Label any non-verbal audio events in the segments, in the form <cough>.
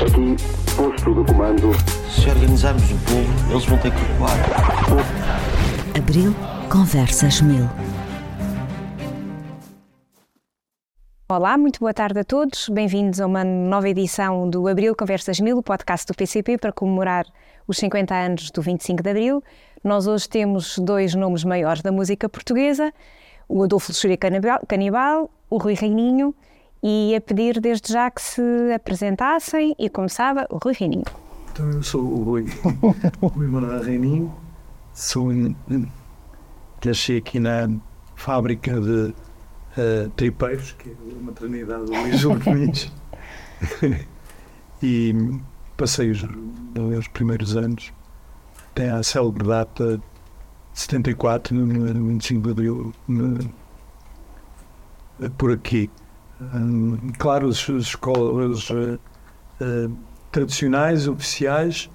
Aqui, posto de comando. Se organizarmos o povo, eles vão ter que recuar. Abril Conversas Mil. Olá, muito boa tarde a todos. Bem-vindos a uma nova edição do Abril Conversas Mil, o podcast do PCP para comemorar os 50 anos do 25 de Abril. Nós hoje temos dois nomes maiores da música portuguesa, o Adolfo Luxúria Canibal, o Rui Reininho, e a pedir desde já que se apresentassem e começava o Rui Reininho. Então eu sou o Rui, <laughs> Rui Manuel Reininho, sou um, nasci aqui na fábrica de uh, tripeiros, que é a maternidade do Luís <laughs> Urquins, e passei os, os primeiros anos tem a célebre data de 74, no 25 de abril, por aqui. Um, claro, as escolas uh, uh, tradicionais, oficiais,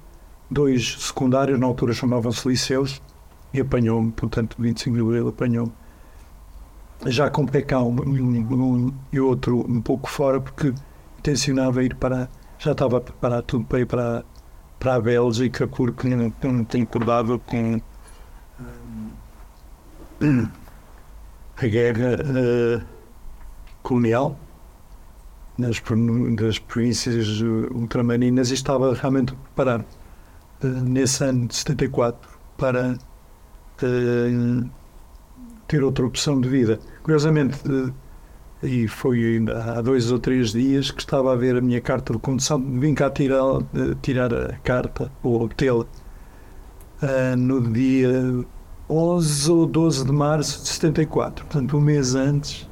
dois secundários, na altura chamavam-se liceus, e apanhou-me, portanto, 25 de abril apanhou-me. Já com PK um, um, um, e outro um pouco fora, porque intencionava ir para. Já estava a preparar tudo para ir para para a Bélgica porque não, não concordava com uh, a guerra uh, colonial nas, nas províncias ultramarinas e estava realmente a preparar uh, nesse ano de 74 para ter outra opção de vida. Curiosamente, e foi há dois ou três dias que estava a ver a minha carta de condução, vim cá tirar, tirar a carta, ou obtê-la, no dia 11 ou 12 de março de 74, portanto um mês antes,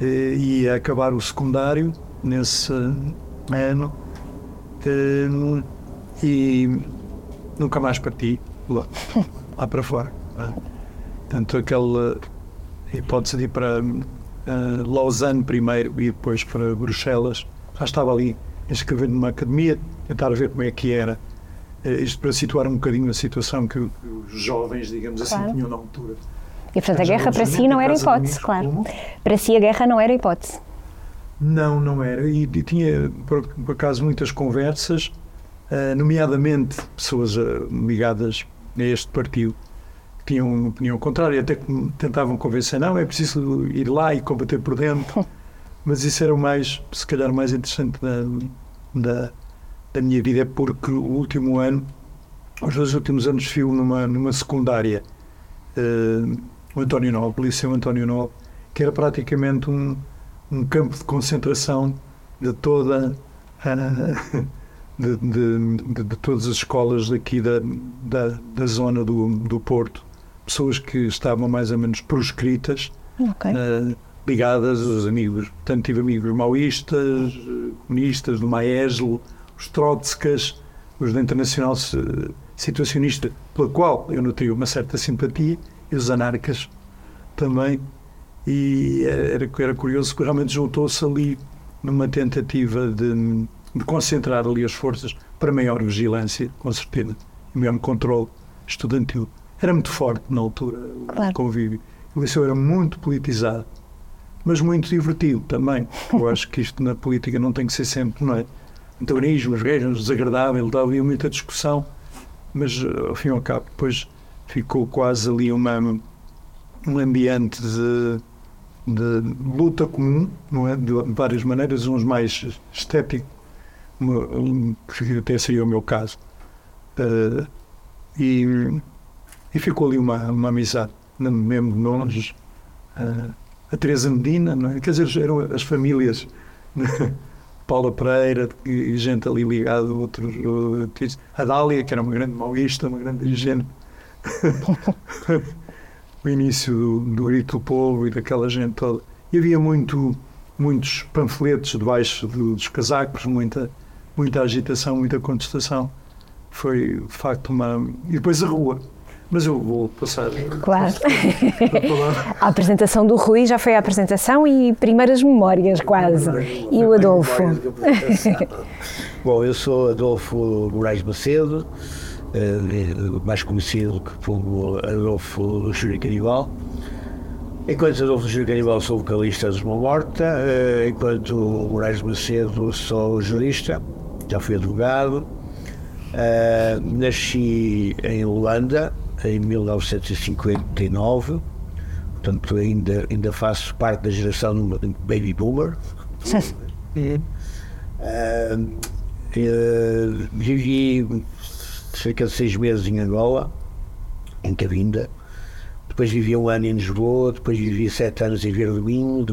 uh, ia acabar o secundário nesse ano uh, e nunca mais parti lá, lá para fora. Portanto, aquela hipótese de ir para Lausanne primeiro e depois para Bruxelas. Já estava ali a escrever numa academia, tentar ver como é que era. Isto para situar um bocadinho a situação que, os jovens, digamos assim, claro. assim, tinham na altura. E portanto a guerra para si não era hipótese, claro. Como? Para si a guerra não era hipótese. Não, não era. E, tinha, por, por, acaso, muitas conversas, uh, nomeadamente pessoas uh, ligadas a este partido, tinham uma opinião contrária, até que me tentavam convencer, não, é preciso ir lá e combater por dentro. <laughs> Mas isso era o mais, se calhar, o mais interessante da, da, da minha vida, porque o último ano, os dois últimos anos, fio numa, numa secundária, uh, o António Liceu António Nobre, que era praticamente um, um campo de concentração de toda a. <laughs> De, de, de, de, todas as escolas daqui da, da, da zona do, do Porto pessoas que estavam mais ou menos proscritas, okay. uh, ligadas aos amigos. Portanto, tive amigos maoístas, comunistas, do Maeslo, os trotskas, os da Internacional Situacionista, pela qual eu notei uma certa simpatia, e os anarcas também. E era, era curioso que realmente juntou-se ali numa tentativa de, de, concentrar ali as forças para maior vigilância, com certeza, e maior controle estudantil era muito forte na altura claro. o convívio. O liceu era muito politizado, mas muito divertido também. Eu acho que isto na política não tem que ser sempre, não é? Antagonismos, guerras, desagradável, havia muita discussão, mas ao fim e ao cabo depois ficou quase ali uma, um ambiente de, de luta comum, não é? De várias maneiras, uns mais estético, que até seria o meu caso. Uh, e e ficou ali uma, uma amizade, mesmo de longe. Uh, a Teresa Medina, não é? quer dizer, eram as famílias. Né? Paula Pereira e gente ali ligada outros. A Dália, que era uma grande maoísta, uma grande dirigente. <laughs> o início do, do Grito do Povo e daquela gente toda. E havia muito, muitos panfletos debaixo dos casacos, muita, muita agitação, muita contestação. Foi, de facto, uma. E depois a rua. Mas eu vou passar. Claro. <laughs> a apresentação do Rui já foi a apresentação e primeiras memórias, quase. E o Adolfo? <laughs> Bom, eu sou Adolfo Moraes Macedo, mais conhecido como Adolfo Júlio Canibal. Enquanto Adolfo Júlio Canibal sou vocalista de Uma Morta, eh, enquanto Moraes Macedo sou jurista já fui advogado. Uh, nasci em Holanda em 1959, portanto ainda, ainda faço parte da geração baby boomer. uh, <laughs> vivi cerca de seis meses em Angola, em Cabinda. Depois vivi um ano em Lisboa, depois vivi sete anos em Verduim,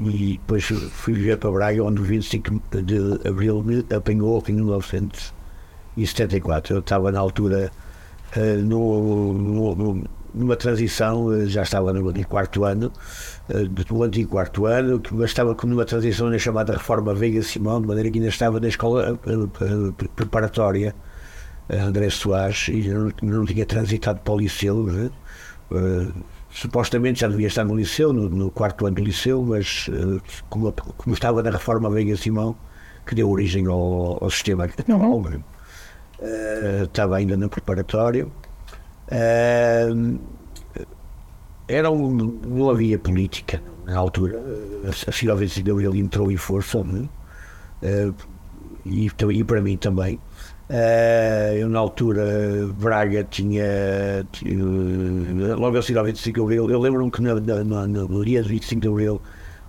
e depois fui viver para Braga, onde o 25 de Abril me apanhou em 1900 e 74. Eu estava na altura uh, no, no, numa transição, uh, já estava no, no quarto ano, uh, do antigo quarto ano, que estava numa transição na chamada Reforma Veiga Simão, de maneira que ainda estava na escola preparatória André Soares e não, não tinha transitado para o liceu. Né? supostamente já devia estar no liceu, no, no quarto ano do liceu, mas como, como, estava na reforma Veiga Simão, que deu origem ao, ao sistema atual, uhum. Uh, estava ainda no preparatório. Uh, era um, não havia política na altura. A Silva de Abril entrou em força, uh, e, e para mim também. Uh, eu, na altura, Braga tinha. tinha logo a seguir ao 25 de Abril, eu lembro-me que no, no, no, dia do 25 de Abril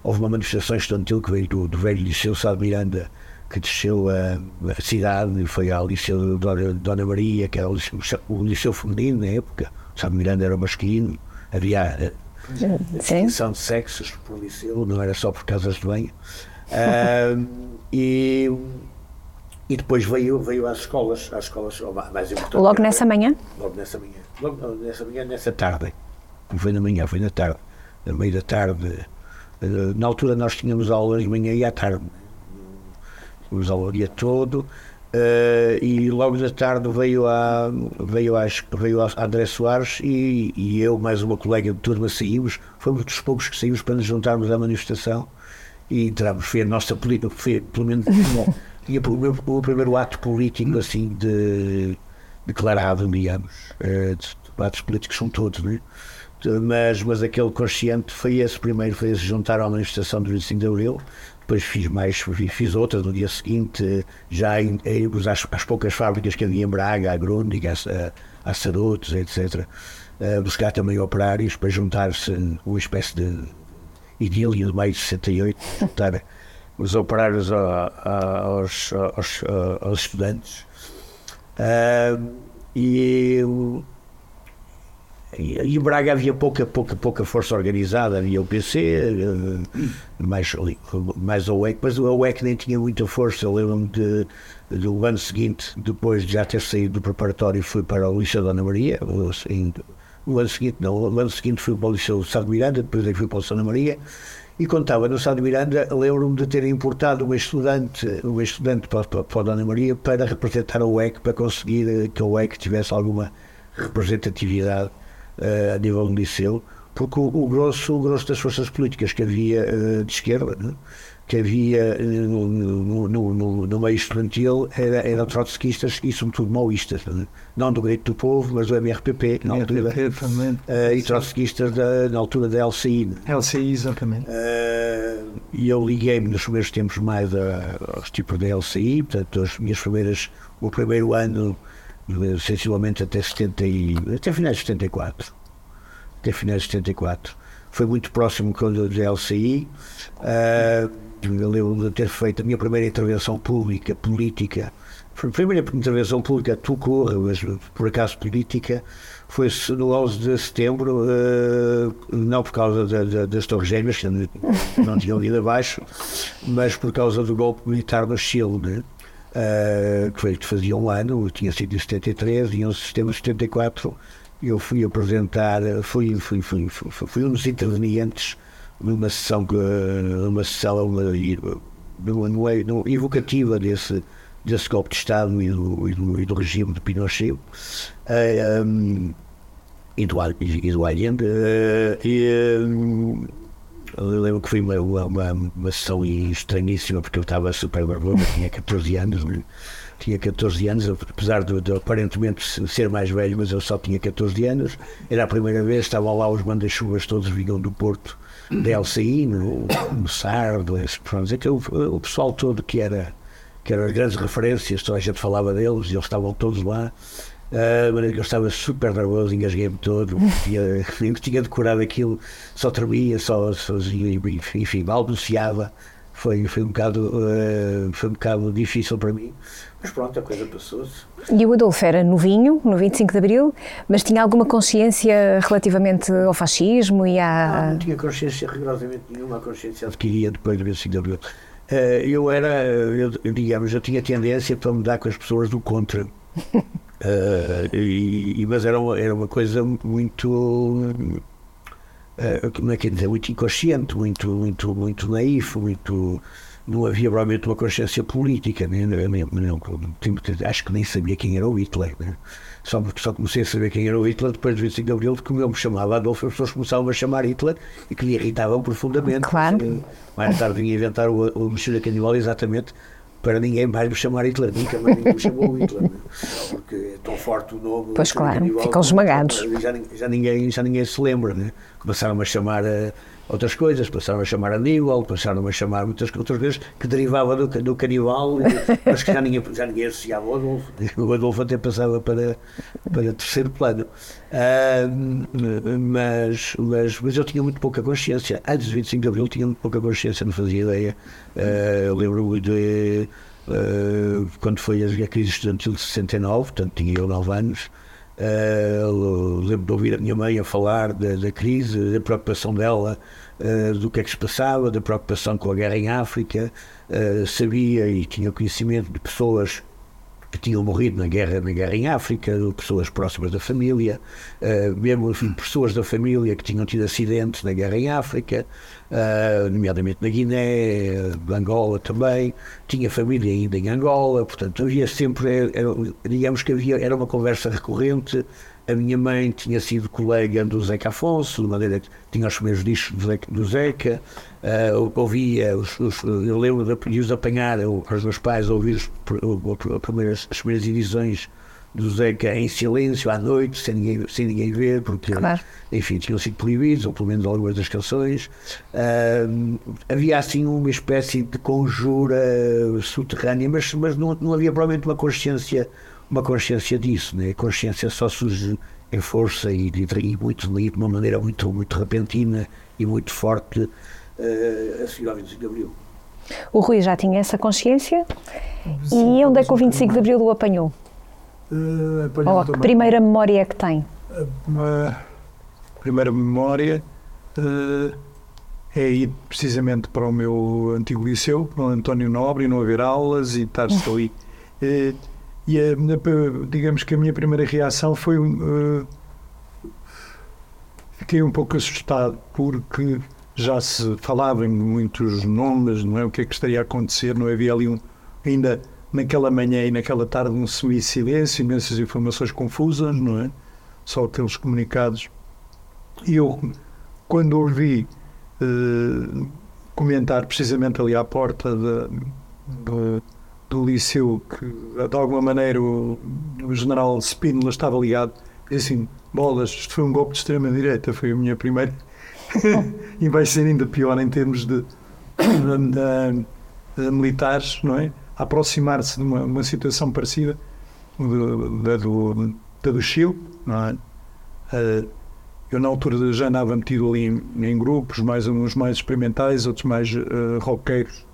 houve uma manifestação estudantil que veio do, do velho Liceu Sá de Miranda que desceu a, a cidade, foi ao Liceu de Dona, Dona Maria, que era o liceu, o liceu feminino na época, o Sá Miranda era masculino, havia distinção de sexos por liceu, não era só por casas de banho. <laughs> Uh, e, e depois veio, veio às escolas, às escolas mais importantes. Logo nessa manhã? Logo nessa manhã. Logo nessa manhã, nessa tarde. Não foi na manhã, foi na tarde. No meio da tarde. Na altura nós tínhamos aulas de manhã e à tarde tínhamos aula o dia todo. Uh, e logo da tarde veio a, veio a, veio a André Soares e, e eu, mais uma colega de turma, saímos. Fomos dos poucos que saímos para nos juntarmos à manifestação e entramos. Foi a nossa política, foi pelo menos <laughs> tinha o, o primeiro ato político assim de declarado, digamos. Uh, de, atos políticos são todos, não é? Mas, mas aquele consciente foi esse primeiro, foi esse juntar à manifestação do 25 de Abril depois fiz mais, fiz outra no dia seguinte, já em, em, às, poucas fábricas que havia em Braga, a Grundig, a, a, a Sarutos, etc. Uh, buscar também operários para juntar-se uma espécie de idília de maio de 68, juntar os operários a, a, aos, aos, aos, estudantes. Uh, e e em Braga havia pouca, pouca, pouca força organizada, havia o PC, eh, mais, mais a UEC, mas a UEC nem tinha muita força. Eu lembro-me de, do ano seguinte, depois de já ter saído do preparatório, fui para o Liceu Dona Maria. Assim, o ano seguinte, não, o ano seguinte fui para o Liceu de Miranda, depois aí fui para o Santa Maria. E estava no Sá de Miranda, lembro-me de ter importado uma estudante, uma estudante para, para, para a Dona Maria para representar a UEC, para conseguir que a UEC tivesse alguma representatividade uh, a nível do liceu, porque o, o, grosso, o grosso das forças políticas que havia uh, de esquerda, né? Que havia uh, no, no, no, no, meio estudantil, era, eram trotskistas e, sobretudo, maoístas. Não do Grito do Povo, mas do MRPP, na altura, uh, e trotskistas da, na altura da LCI. Né? LCI, exatamente. e eu liguei-me nos primeiros tempos mais a, aos tipos da LCI, portanto, as minhas primeiras, o primeiro ano sensivelmente até 70 e, até finais de 74. Até finais de 74. Foi muito próximo quando da LCI. Uh, eu lembro de ter feito a minha primeira intervenção pública, política. A primeira intervenção pública, tu corra, mas por acaso política, foi no 11 de setembro, uh, não por causa da, da, das Torres Gêmeas, que não tinham ido abaixo, mas por causa do golpe militar no Chile. Né? uh, que, foi, que fazia um ano, tinha sido em 73, e em setembro de 74 eu fui apresentar, fui, fui, fui, fui, fui um dos intervenientes numa sessão, numa sessão uma, numa, numa, evocativa desse, desse golpe de Estado e do, e do, e do regime de Pinochet uh, eh, um, e, do, e do Allende. Uh, e, um, eu lembro que foi uma, uma, uma sessão estranhíssima, porque eu estava super barbudo, tinha 14 anos, né? tinha 14 anos, apesar de, de, aparentemente ser mais velho, mas eu só tinha 14 anos. Era a primeira vez, estavam lá os manda-chuvas, todos vinham do Porto, da LCI, no, Sardo, pronto, aquele, o pessoal todo que era que eram as grandes referências, toda a gente falava deles, e eles estavam todos lá. Uh, maneira que eu estava super nervoso, engasguei-me todo, tinha, <laughs> tinha decorado aquilo, só tremia, só, só enfim, balbuciava. Foi, foi, um bocado, uh, foi um bocado difícil para mim, mas pronto, a coisa passou-se. E o Adolfo era novinho, no 25 de Abril, mas tinha alguma consciência relativamente ao fascismo e à. Não, não tinha consciência rigorosamente nenhuma, a consciência adquiria depois do 25 de Abril. Uh, eu era, eu, digamos, eu tinha tendência para mudar com as pessoas do contra. Uh, <laughs> e, mas era uma, era uma coisa muito. Uh, como é que é dizer? Muito inconsciente, muito, muito, muito naif, muito. Não havia provavelmente uma consciência política, né? acho que nem sabia quem era o Hitler. Né? Só, só comecei a saber quem era o Hitler depois do 25 de Abril, de como eu me chamava Adolfo, as pessoas começavam a chamar Hitler e que me irritavam profundamente. Claro. Mais tarde vinha inventar o, o Mexilha Canibal exatamente para ninguém mais me chamar Hitler, nunca mais ninguém me chamou Hitler, né? porque é tão forte o nome. Pois claro, ficam esmagados. Já, já, ninguém, já ninguém se lembra, né? começaram a chamar a, outras coisas, passaram a chamar Aníbal, passaram a chamar muitas outras coisas que derivavam do, do canibal, mas que já ninguém, já ninguém associava ao Adolfo. <laughs> O Adolfo até passava para, para terceiro plano. Uh, mas, mas, mas eu tinha muito pouca consciência. Antes de 25 de Abril tinha muito pouca consciência, não fazia ideia. Uh, Lembro-me de. Uh, quando foi a crise estudantil de 69, portanto tinha eu 9 anos, Uh, lembro de ouvir a minha mãe a falar da, da crise, da preocupação dela, uh, do que é que se passava, da preocupação com a guerra em África. Uh, sabia e tinha conhecimento de pessoas que tinham morrido na guerra, na guerra em África, pessoas próximas da família, uh, mesmo enfim, pessoas da família que tinham tido acidentes na guerra em África, uh, nomeadamente na Guiné, Angola também, tinha família ainda em Angola, portanto havia sempre, era, digamos que havia, era uma conversa recorrente, a minha mãe tinha sido colega do Zeca Afonso, de maneira que tinha os primeiros discos do Zeca, do Zeca uh, ouvia, os, os, eu lembro de, os apanhar, eu, os meus pais, a ouvir os, as, primeiras, as primeiras edições do Zeca em silêncio à noite, sem ninguém, sem ninguém ver, porque, claro. enfim, tinham sido proibidos, ou pelo menos algumas das canções. Uh, havia assim uma espécie de conjura subterrânea, mas, mas não, não havia provavelmente uma consciência uma consciência disso, né? a consciência só surge em força e, e muito de uma maneira muito, muito repentina e muito forte uh, a seguir ao 25 de Abril. O Rui já tinha essa consciência e onde é que o 25 de Abril o apanhou? Uh, Ou que primeira memória é que tem? A primeira memória uh, é ir precisamente para o meu antigo liceu, para o António Nobre, e não haver aulas e estar-se <laughs> ali. Uh, e a, digamos que a minha primeira reação foi. Uh, fiquei um pouco assustado, porque já se falava em muitos nomes, não é? O que é que estaria a acontecer? Não havia ali um. Ainda naquela manhã e naquela tarde um semi-silêncio, imensas informações confusas, não é? Só aqueles comunicados. E eu, quando ouvi uh, comentar precisamente ali à porta da. Do liceu que de alguma maneira o, o general Spínola estava ligado e assim, bolas, isto foi um golpe de extrema direita, foi a minha primeira <laughs> e vai ser ainda pior em termos de, de, de, de militares, não é? Aproximar-se de uma, uma, situação parecida da do, do Chile, não é? Uh, eu na altura já andava metido ali em, em, grupos, mais uns mais experimentais, outros mais uh, roqueiros,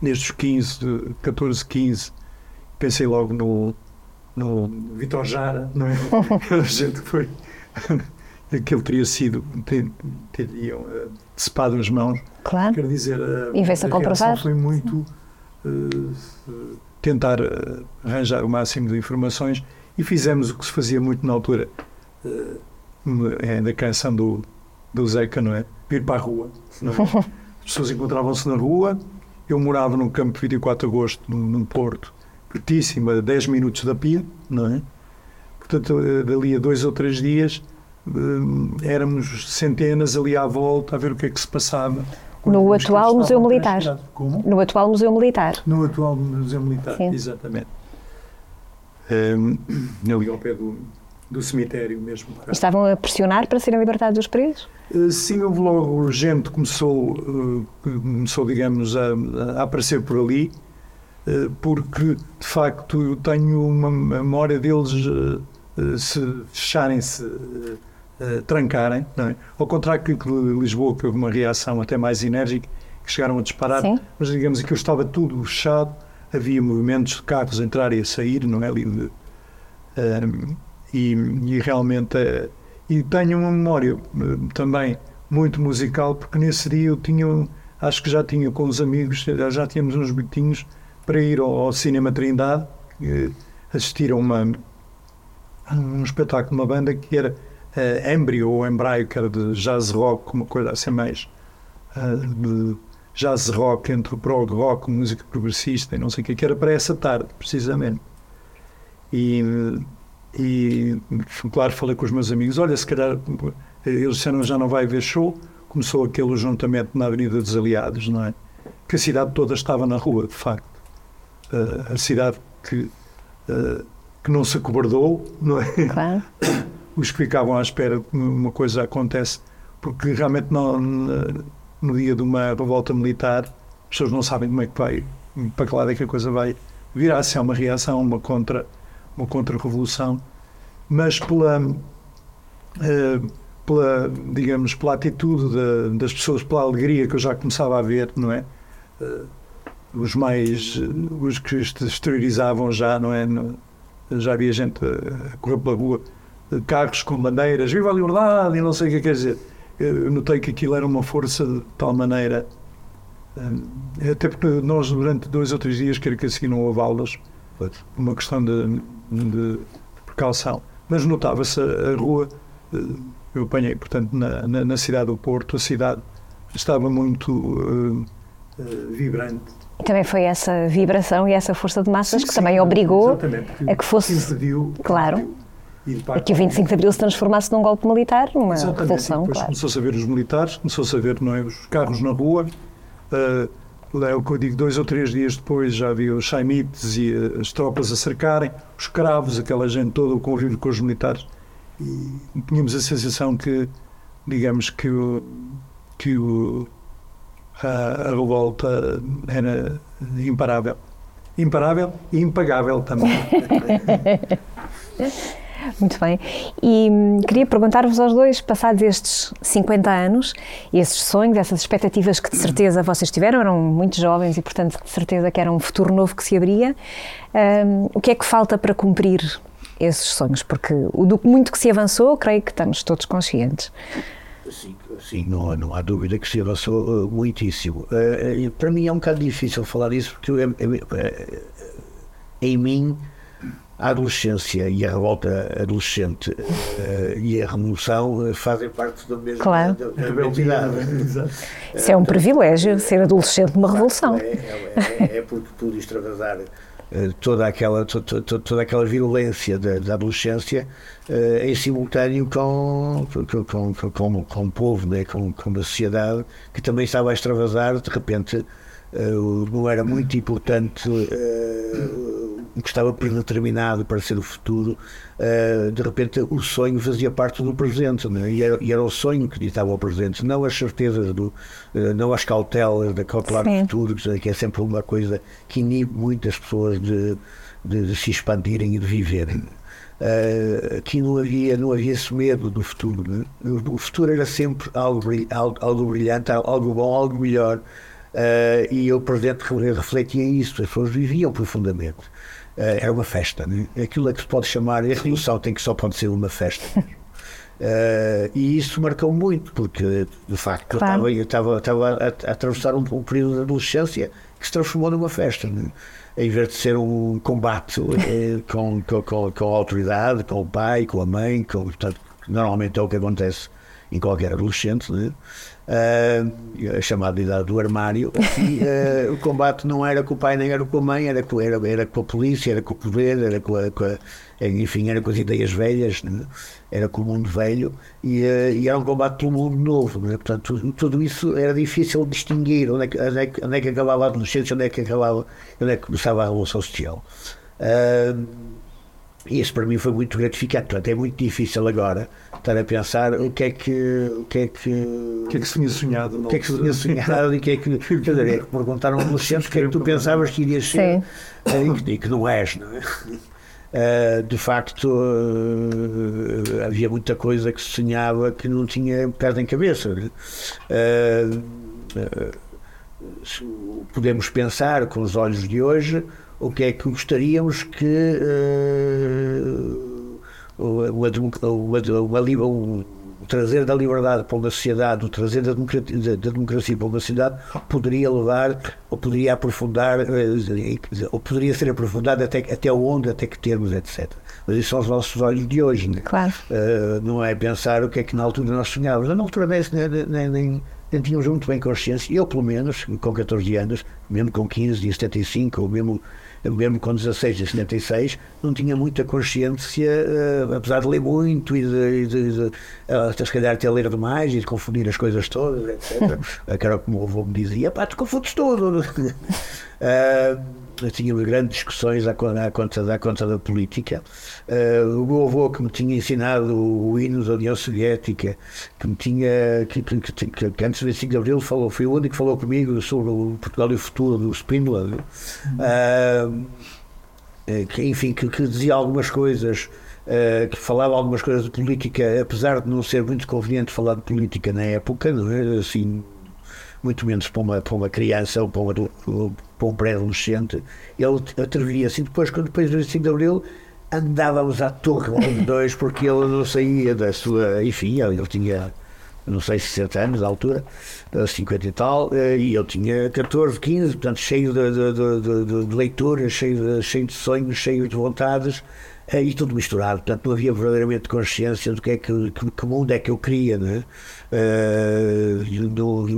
nestes 15, 14, 15, pensei logo no, no Vitor Jara, não é? <laughs> a gente foi. <laughs> Aquele teria sido, teriam uh, decepado as mãos. Claro. Quer dizer, uh, e a, a comprovar. foi muito uh, tentar arranjar o máximo de informações e fizemos o que se fazia muito na altura é, da canção do, do Zeca, não é? Ir para a rua. É? <laughs> As pessoas encontravam-se na rua, eu morava no campo 24 de agosto, num, Porto, pertíssimo, a 10 minutos da Pia, não é? Portanto, dali a dois ou três dias eh, éramos centenas ali à volta a ver o que é que se passava. No atual Museu Militar. Como? No atual Museu Militar. No atual Museu Militar, Sim. exatamente. Um, ali ao pé do, do cemitério mesmo. Estavam a pressionar para serem libertados os presos? Eh, sim, houve logo gente começou, eh, começou digamos, a, a aparecer por ali. eh, porque de facto eu tenho uma memória deles se fecharem, se eh, trancarem, é? ao contrário que Lisboa, que houve uma reação até mais enérgica, que chegaram a disparar, Sim. mas digamos que estava tudo fechado, havia movimentos de carros a entrar e a sair, não é? Ali de, eh, e, e realmente. eh, e tenho uma memória eh, também muito musical, porque nesse dia eu tinha, acho que já tinha com os amigos, já- tínhamos uns bilhetinhos para ir ao, ao Cinema Trindade, eh, assistir a uma, um espetáculo, uma banda que era eh, Embryo ou Embraio, que era de jazz rock, uma coisa assim mais eh, de jazz rock entre prog rock, música progressista e não sei o que, que era para essa tarde, precisamente. E, e claro, falei com os meus amigos, olha, se calhar eles disseram já não vai haver show, começou aquele juntamento na Avenida dos Aliados, não é? Que a cidade toda estava na rua, de facto. Eh, a cidade que, eh, que não se acobardou, não é? Claro. <coughs> os que ficavam à espera que uma coisa acontece, porque realmente no, no, no dia de uma revolta militar as pessoas não sabem como é que vai, para que lado é que a coisa vai virar, se é uma reação, uma contra uma contra-revolução, mas pela, eh, pela, digamos, pela atitude da- das pessoas, pela alegria que eu já começava a ver, não é? Eh, os mais, eh, os que exteriorizavam já, não é? Já havia gente a correr pela rua, carros com bandeiras, viva a liberdade e não sei o que quer dizer. Eu notei que aquilo era uma força de tal maneira, até porque nós durante dois ou três dias, quer que a seguir não houve aulas, uma questão de, de precaução. Mas notava-se a, a rua, eh, eu apanhei, portanto, na, na, na cidade do Porto, a cidade estava muito eh, vibrante. Também foi essa vibração e essa força de massas Sim, que sim, também obrigou a que fosse- impediu- Claro. impediu. Que o 25 de Abril se transformasse num golpe militar, numa Exatamente, revolução, depois claro. começou-se a ver os militares, começou-se a ver não é, os carros na rua. eh, é o que eu digo, dois ou três dias depois já havia os chaimites e eh, as tropas a cercarem, os cravos, aquela gente toda, o convívio com os militares. E tínhamos a sensação que, digamos, que, o, que o, a, a revolta era imparável. Imparável e impagável também. <laughs> Muito bem. E hum, queria perguntar-vos aos dois, passados estes 50 anos, esses sonhos, essas expectativas que de certeza vocês tiveram, eram muito jovens e, portanto, de certeza que era um futuro novo que se abria, hum, o que é que falta para cumprir esses sonhos? Porque o do muito que se avançou, creio que estamos todos conscientes. Sim, sim não, não há dúvida que se avançou uh, muitíssimo. Uh, para mim é um bocado difícil falar disso porque eu, eu, eu, em mim a adolescência e a revolta adolescente uh, e a revolução uh, fazem parte da mesma Claro. da, da identidade. Isso é um privilégio, ser adolescente numa revolução. É, é, é, é porque pude extravasar eh, toda aquela, to- to- to- toda aquela violência da, da adolescência eh, em simultâneo com, com, com, com, com, com o povo, né? com, com a sociedade que também estava a extravasar, de repente eh, o- não era muito importante eh, o que estava predeterminado para ser o futuro, eh, de repente o sonho fazia parte do presente, né? e, era, e era o sonho que ditava ao presente, não as certezas, do, eh, não as cautelas da cautelar do futuro, que que é sempre uma coisa que inibe muitas pessoas de, de- de se expandirem e de viverem. Eh, aqui não havia, não havia esse medo do futuro. né? O, o futuro era sempre algo, algo, algo brilhante, algo bom, algo melhor. Eh, e o presente re- refletia isso, as pessoas viviam profundamente. Eh, era uma festa. Né? Aquilo é que se pode chamar, a revolução tem que só pode ser uma festa. Eh, e isso marcou muito, porque de facto Claro. eu estava, eu estava, estava a, a atravessar um, um período de adolescência que se transformou numa festa. né? Em vez de ser um combate eh, <laughs> com, com, com, com a autoridade, com o pai, com a mãe, com, portanto, normalmente é o que acontece em qualquer adolescente, né? Ah, a chamada idade do armário, e, ah, o combate não era com o pai nem era com a mãe, era com, era, era com a polícia, era com o poder, era com a, com a- enfim, era com as ideias velhas, né? era com o mundo velho, e, ah, e era um combate pelo mundo novo. né? Portanto, tudo, tudo isso era difícil distinguir onde é, que, onde, é onde é que acabava a adolescência, onde é que acabava, onde é que começava a revolução social. Ah, E isso para mim foi muito gratificante. Portanto, é muito difícil agora estar a pensar o que é que. O que é que, o que, é que se tinha sonhado? O que é que se tinha sonhado e o que é que. <laughs> Quer dizer, é que perguntaram a um adolescente o que é que tu pensavas que irias ser e que, e que não és, não é? Uh, de facto, uh, havia muita coisa que se sonhava que não tinha pé em cabeça. Uh, podemos pensar com os olhos de hoje o que é que gostaríamos que o, o, o, o, trazer da liberdade para uma sociedade, o trazer da democracia, da democracia para uma sociedade poderia levar ou poderia aprofundar ou poderia ser aprofundado até, até onde, até que termos, etc. Mas isso são os nossos olhos de hoje. Né? Claro. Uh, não é pensar o que é que na altura nós sonhávamos. Na altura nem, nem, nem, nem tínhamos muito bem consciência, eu pelo menos, com 14 anos, mesmo com 15 e 75, ou mesmo mesmo com 16 e 76, não tinha muita consciência, uh, apesar de ler muito e de, de, de uh, se calhar até ler demais e de confundir as coisas todas, etc. <laughs> que era como o avô me dizia, pá, tu confundes tudo. Uh, tínhamos grandes discussões à, à, conta, à conta da política. Uh, o meu avô que me tinha ensinado o, o hino da União Soviética, que me tinha, que, que, que, que antes do 25 de Abril falou, foi o único que falou comigo sobre o Portugal e o futuro do Spínola. Uh, que, enfim, que, que, dizia algumas coisas, uh, que falava algumas coisas de política, apesar de não ser muito conveniente falar de política na época, não é? Assim, muito menos para uma, para uma criança ou para, uma, para um pré-adolescente. Ele atrevia assim, depois, quando depois do 25 de Abril, andávamos à torre os dois, porque ele não saía da sua. Enfim, ele tinha, não sei, 60 anos à altura, 50 e tal, eh, e eu tinha 14, 15, portanto, cheio de, de, de, de leituras, cheio de, cheio de sonhos, cheio de vontades e tudo misturado, portanto não havia verdadeiramente consciência do que é que, que, que mundo é que eu queria, né? Uh,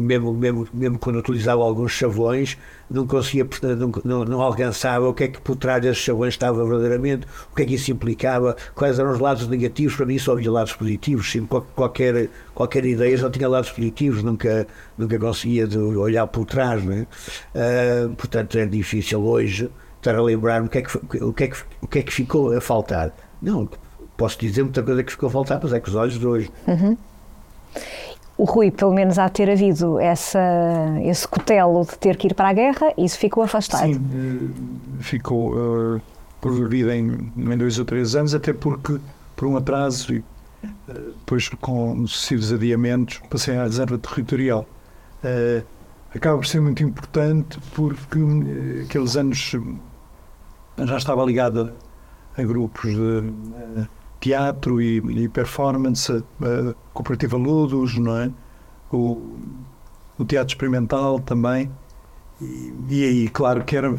mesmo, mesmo, mesmo quando utilizava alguns chavões, não conseguia, não, não, não, alcançava o que é que por trás desses chavões estava verdadeiramente, o que é que isso implicava, quais eram os lados negativos, para mim só havia lados positivos, qualquer, qualquer ideia só tinha lados positivos, nunca, nunca conseguia olhar por trás, né? Uh, portanto é difícil hoje estar a lembrar-me o que, é que, o, que é que, o que é que ficou a faltar. Não, posso dizer muita coisa que ficou a faltar, mas é que os olhos de hoje. Uhum. O Rui, pelo menos há ter havido essa, esse cutelo de ter que ir para a guerra, isso ficou afastado. Sim, eh, ficou uh, por vida em, em dois ou três anos, até porque, por um atraso, e uh, depois com sucessivos adiamentos, passei à reserva territorial. Uh, acaba por ser muito importante porque uh, aqueles anos já estava ligado a, a grupos de uh, teatro e, e performance, a, Cooperativa Ludos, não é? O, o teatro experimental também. E, e, aí, claro que era,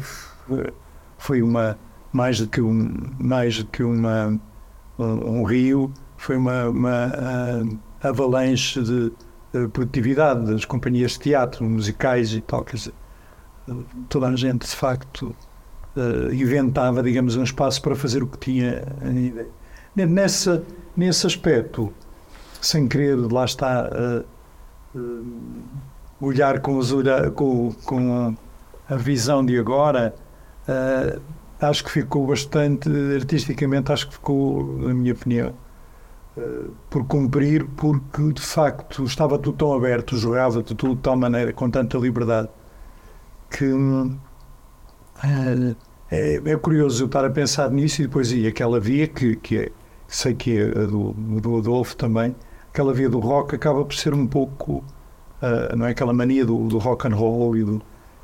foi uma, mais do que um, mais do que uma, um, um rio, foi uma, uma avalanche de produtividade das companhias de teatro, musicais e tal. Quer dizer, toda a gente, de facto, uh, inventava, digamos, um espaço para fazer o que tinha ideia. Nessa, nesse aspecto, sem querer, lá está, uh, uh, olhar com, os com, com a, visão de agora, acho que ficou bastante, artisticamente, acho que ficou, na minha opinião, por cumprir, porque de facto estava tudo tão aberto, jogava tudo de tal maneira, com tanta liberdade, que é, é, curioso eu estar a pensar nisso e depois e aquela via que, que é, sei que é a do, do Adolfo também, aquela via do rock acaba por ser um pouco, uh, não é aquela mania do, do rock and roll e do,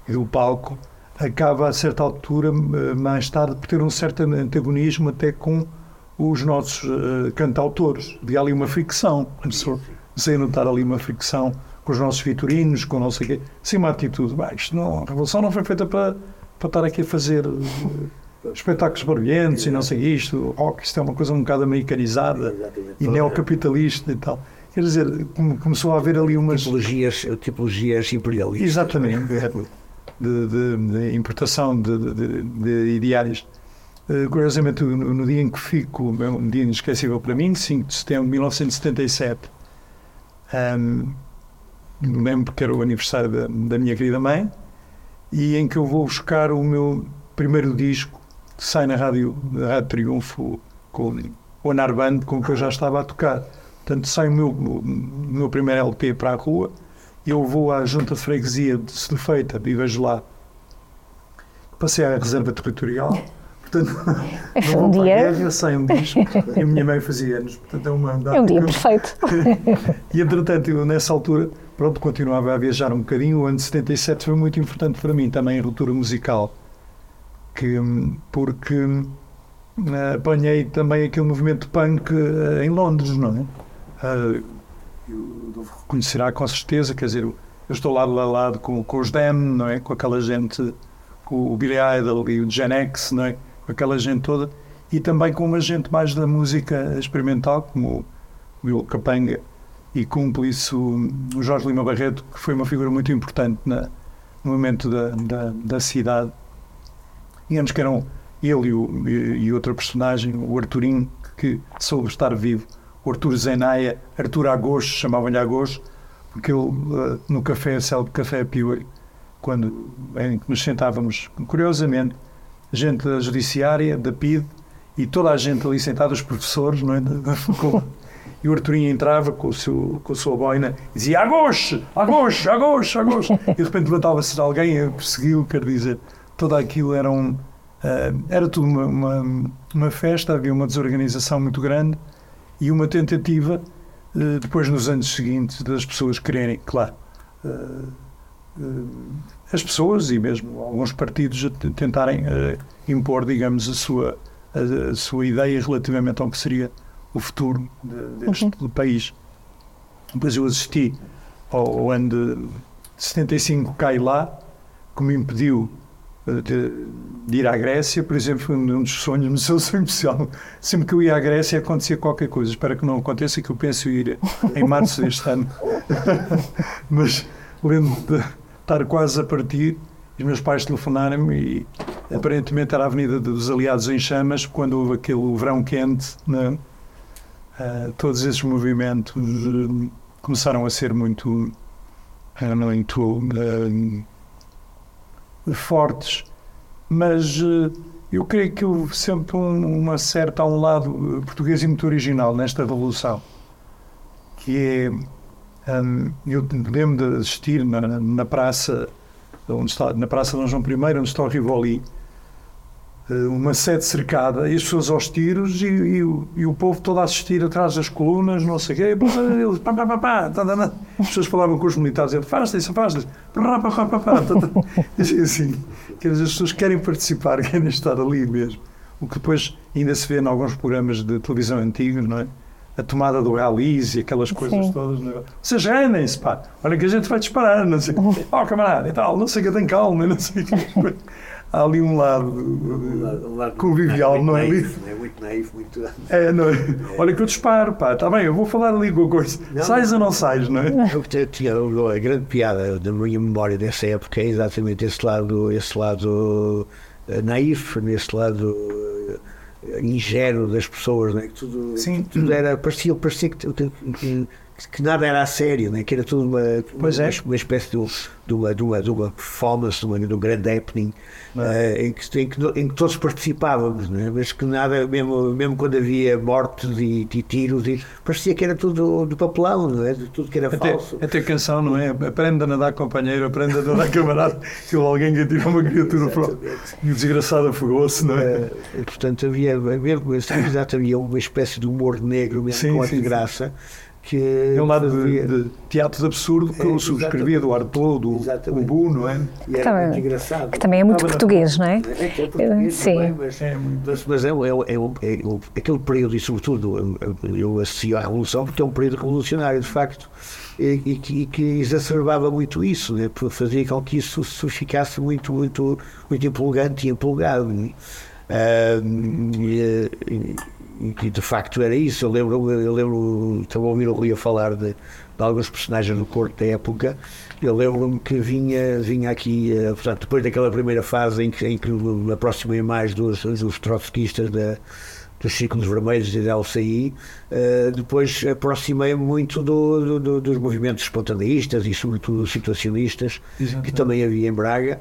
e do palco, acaba a certa altura, mais tarde, por ter um certo antagonismo até com os nossos uh, cantautores. Havia ali uma fricção, começou a notar ali uma fricção com os nossos vitorinos, com o quê. Sim, uma atitude. Bah, não, a Revolução não foi feita para, para estar aqui a fazer uh, espetáculos barulhentos e não sei isto. Rock, isto é uma coisa um bocado americanizada e neocapitalista e tal. Quer dizer, começou a haver ali umas. Tipologias, tipologias imperialistas. Exatamente. <laughs> De, de, de importação de, de, de ideários. Uh, curiosamente, no, no, dia em que fico, é um dia inesquecível para mim, 5 de setembro de 1977, um, lembro que era o aniversário da, da, minha querida mãe, e em que eu vou buscar o meu primeiro disco, que sai na Rádio, na Rádio Triunfo, com o Narband com que eu já estava a tocar. Portanto, sai o meu, o meu primeiro LP para a rua, eu vou à junta de freguesia de Sedefeita e vejo lá. Passei à reserva territorial. Portanto, <laughs> vou Um dia- guerra, sai um disco <laughs> e a minha mãe fazia anos. Portanto, é uma data É um dia eu- perfeito. <laughs> e entretanto, eu, nessa altura, pronto, continuava a viajar um bocadinho. O ano de 77 foi muito importante para mim, também a ruptura musical, que, porque hum, apanhei também aquele movimento punk eh, em Londres, não é? Eu reconhecerá com certeza, quer dizer, eu estou lado a lado com, com os Dem, não é? Com aquela gente, com o Billy Idol e o Gen X, não é? Com aquela gente toda. E também com uma gente mais da música experimental, como o Will Capanga e cúmplice o, o Jorge Lima Barreto, que foi uma figura muito importante na, no momento da, da, da cidade. Digamos que eram ele e, o, e, e outra personagem, o Arturinho, que soube estar vivo. O Artur Zenaia, Artur Agosto, chamavam-lhe Agosto, porque ele, eh, no café, célebre Café Pior, quando em que nos sentávamos, curiosamente, gente da Judiciária, da PID, e toda a gente ali sentada, os professores, não é? <laughs> E o Arturinho entrava com, o seu, com a sua boina e dizia Agosto, Agosto, Agosto, Agosto. E de repente levantava-se alguém a persegui-lo, quer dizer, tudo aquilo era um. eh, era tudo uma, uma, uma festa, havia uma desorganização muito grande e uma tentativa, eh, depois nos anos seguintes, das pessoas quererem, claro, eh, as pessoas e mesmo alguns partidos tentarem impor, digamos, a sua, a, sua ideia relativamente ao que seria o futuro de- deste país. Depois eu assisti ao, ao ano de 75, cai lá, que me impediu de, ir à Grécia, por exemplo, um dos sonhos, mas eu especial. Sempre que eu ia à Grécia acontecia qualquer coisa. Espero que não aconteça, que eu penso ir em março deste ano. <laughs> mas lembro de estar quase a partir, os meus pais telefonarem-me e aparentemente era a Avenida dos Aliados em chamas, quando houve aquele verão quente, né? Ah, todos esses movimentos eh, começaram a ser muito, eh, muito eh, fortes, mas eh, eu creio que houve sempre um- uma certa, um lado eh, português e muito original nesta revolução, que é, hum, eu lembro de assistir na, na praça, onde está, na praça de João I, onde está o Rivoli, uma sede cercada e as pessoas aos tiros e, e o, e o povo todo a assistir atrás das colunas, não sei o quê, eles, pá, pá, pá, pá, tá, tá, tá. as pessoas falavam com os militares, pá, pá, pá, pá, pá, tá, tá. Assim, quer dizer, as pessoas querem participar, <laughs> querem estar ali mesmo, o que depois ainda se vê em alguns programas de televisão antigos, não é? A tomada do Galiz e aquelas coisas Sim. todas. Não é? Vocês rendem-se, pá. Olha que a gente vai disparar, não sei. <laughs> Oh, camarada, e tal, não sei o que, tem calma, não sei o que. Há ali um lado uh, convivial, não é? Naif, é muito naif, muito. É, não é? Olha que eu disparo, pá, está bem, eu vou falar ali com a coisa. Não, Sais ou não sais, não é? Eu tinha a grande piada da minha memória dessa época é exatamente esse lado, esse lado eh, naif, nesse lado eh, ingênuo das pessoas, né? que tudo, Sim. tudo era, parecia, parecia que, que, que- que nada era a sério, né? que era tudo uma, uma, é. uma espécie de, um- uma, de, uma, de uma performance, de, uma, de um grande happening eh, em, que, em, que, em que todos participávamos, né? mas que nada, mesmo, mesmo quando havia mortes e, e tiros, e, parecia que era tudo de papelão, não é? De tudo que era Até, falso. até canção, não é? Aprenda a nadar companheiro, aprenda a nadar <laughs> camarada. Que alguém que uma criatura para e o desgraçado afogou-se, não é? E, portanto, havia, mesmo, exato, havia uma espécie de humor negro, mesmo Sim, com a sim, sim. Que É um lado de, de teatro de absurdo que É, eu subscrevia do Arthur, do. Ubu, não é? e era Também- muito engraçado. Que também é muito Estava na- português, não é? É que é português Sim. também, mas, É muito. mas, mas é, é, é, é aquele período, e sobretudo eu, associo à Revolução, porque é um período revolucionário, de facto, e, e que, e que exacerbava muito isso, né? Fazia com que isso se ficasse muito, muito, muito empolgante e empolgado. né? Ah, e, e- de facto era isso. Eu lembro, eu lembro estava a ouvir o Rui a falar de, de alguns personagens do corpo da época. Eu lembro-me que vinha, vinha aqui, eh, portanto, depois daquela primeira fase em que, em que me aproximei mais dos, dos trotskistas da, dos círculos vermelhos e da LCI, eh, depois aproximei-me muito do, do- do- dos movimentos espontaneístas e, sobretudo, situacionistas, que Exatamente. também havia em Braga.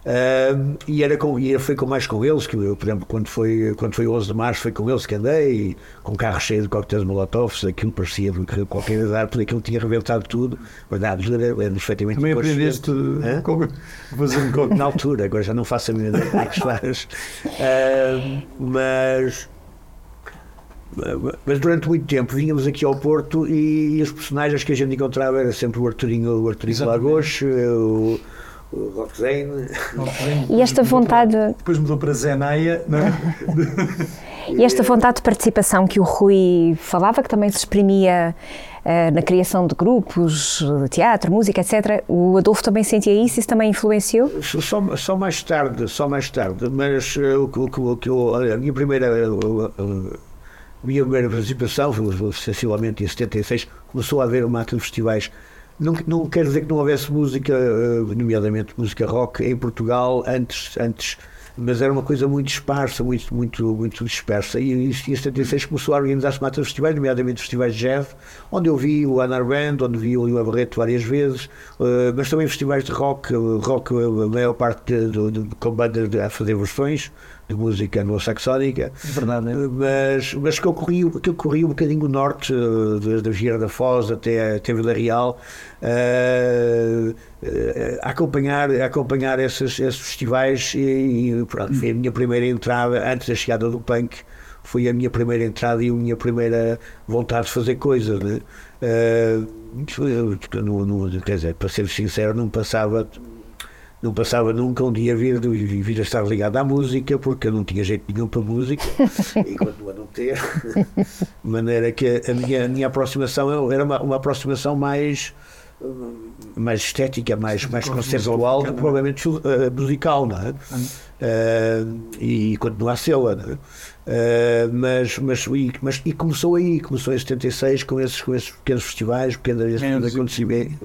Uh, e era com, e foi com mais com eles, que eu, por exemplo, quando foi, quando foi 11 de março, foi com eles que andei, com carro cheio de coquetéis molotovs, aquilo parecia qualquer porque aquilo tinha rebentado tudo. Verdade, era perfeitamente Também aprendeste um coquetel? Na altura, agora já não faço a minha ideia como é que se faz. Uh, mas. Mas durante muito tempo vínhamos aqui ao Porto e, e os personagens que a gente encontrava era sempre o Arturinho, o Arturinho Lagos, o, o Roxane. E esta vontade. Depois mudou para Zenaia, não é? <laughs> E esta vontade de participação que o Rui falava, que também se exprimia uh, na criação de grupos, de teatro, música, etc. O Adolfo também sentia isso? Isso também influenciou? Só, só mais tarde, só mais tarde. Mas uh, o, que eu, a minha primeira. Uh, a minha primeira participação, foi sensivelmente em 76, começou a haver uma de festivais não, não quer dizer que não houvesse música, nomeadamente música rock, em Portugal antes, antes mas era uma coisa muito esparsa, muito, muito, muito dispersa. E em 76 começou a organizar-se mais festivais, nomeadamente festivais de jazz, onde eu vi o Anar Band, onde vi o Lima Barreto várias vezes, uh, mas também festivais de rock, rock a maior parte de, de, com bandas a fazer versões de música anglo-saxónica. É verdade, é? Mas, mas que ocorria, que ocorria um bocadinho o norte, desde a Vieira da Foz até, até Vila Real, uh, a acompanhar, a acompanhar esses, esses festivais e, e pronto, foi a minha primeira entrada, antes da chegada do punk, foi a minha primeira entrada e a minha primeira vontade de fazer coisas. Né? Uh, não, não, quer dizer, para ser sincero, não passava não passava nunca um dia vir, vir a estar ligado à música, porque eu não tinha jeito nenhum para música, <laughs> e continuo a não ter. De maneira que a minha, a minha aproximação era uma, uma aproximação mais mais estética, mais, mais conceptual, provavelmente uh, musical, não é? Uh, e continua a ser uh, mas, mas, e, mas e começou aí, começou em 76 com esses, com esses pequenos festivais, pequenos. acontecimentos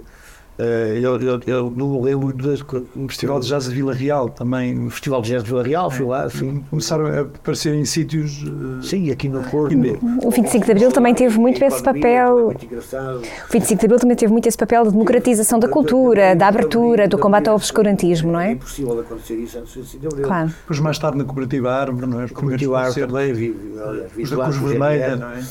Uh, eu, eu, eu, não me lembro do Festival de Jazz de Vila Real também. O Festival de Jazz de Vila Real, fui lá. Começaram a aparecer em sítios. Uh, sim, aqui no Porto. O 25 de Abril também teve muito esse papel. O 25 de Abril também teve muito esse papel de democratização da cultura, da abertura, do combate ao obscurantismo, não é? É impossível acontecer isso antes do 25 de Abril. Claro. Depois, mais tarde, na Cooperativa Árvore, não é? Cooperativa Árvore também, vi, vi lá com Vermelha, não é?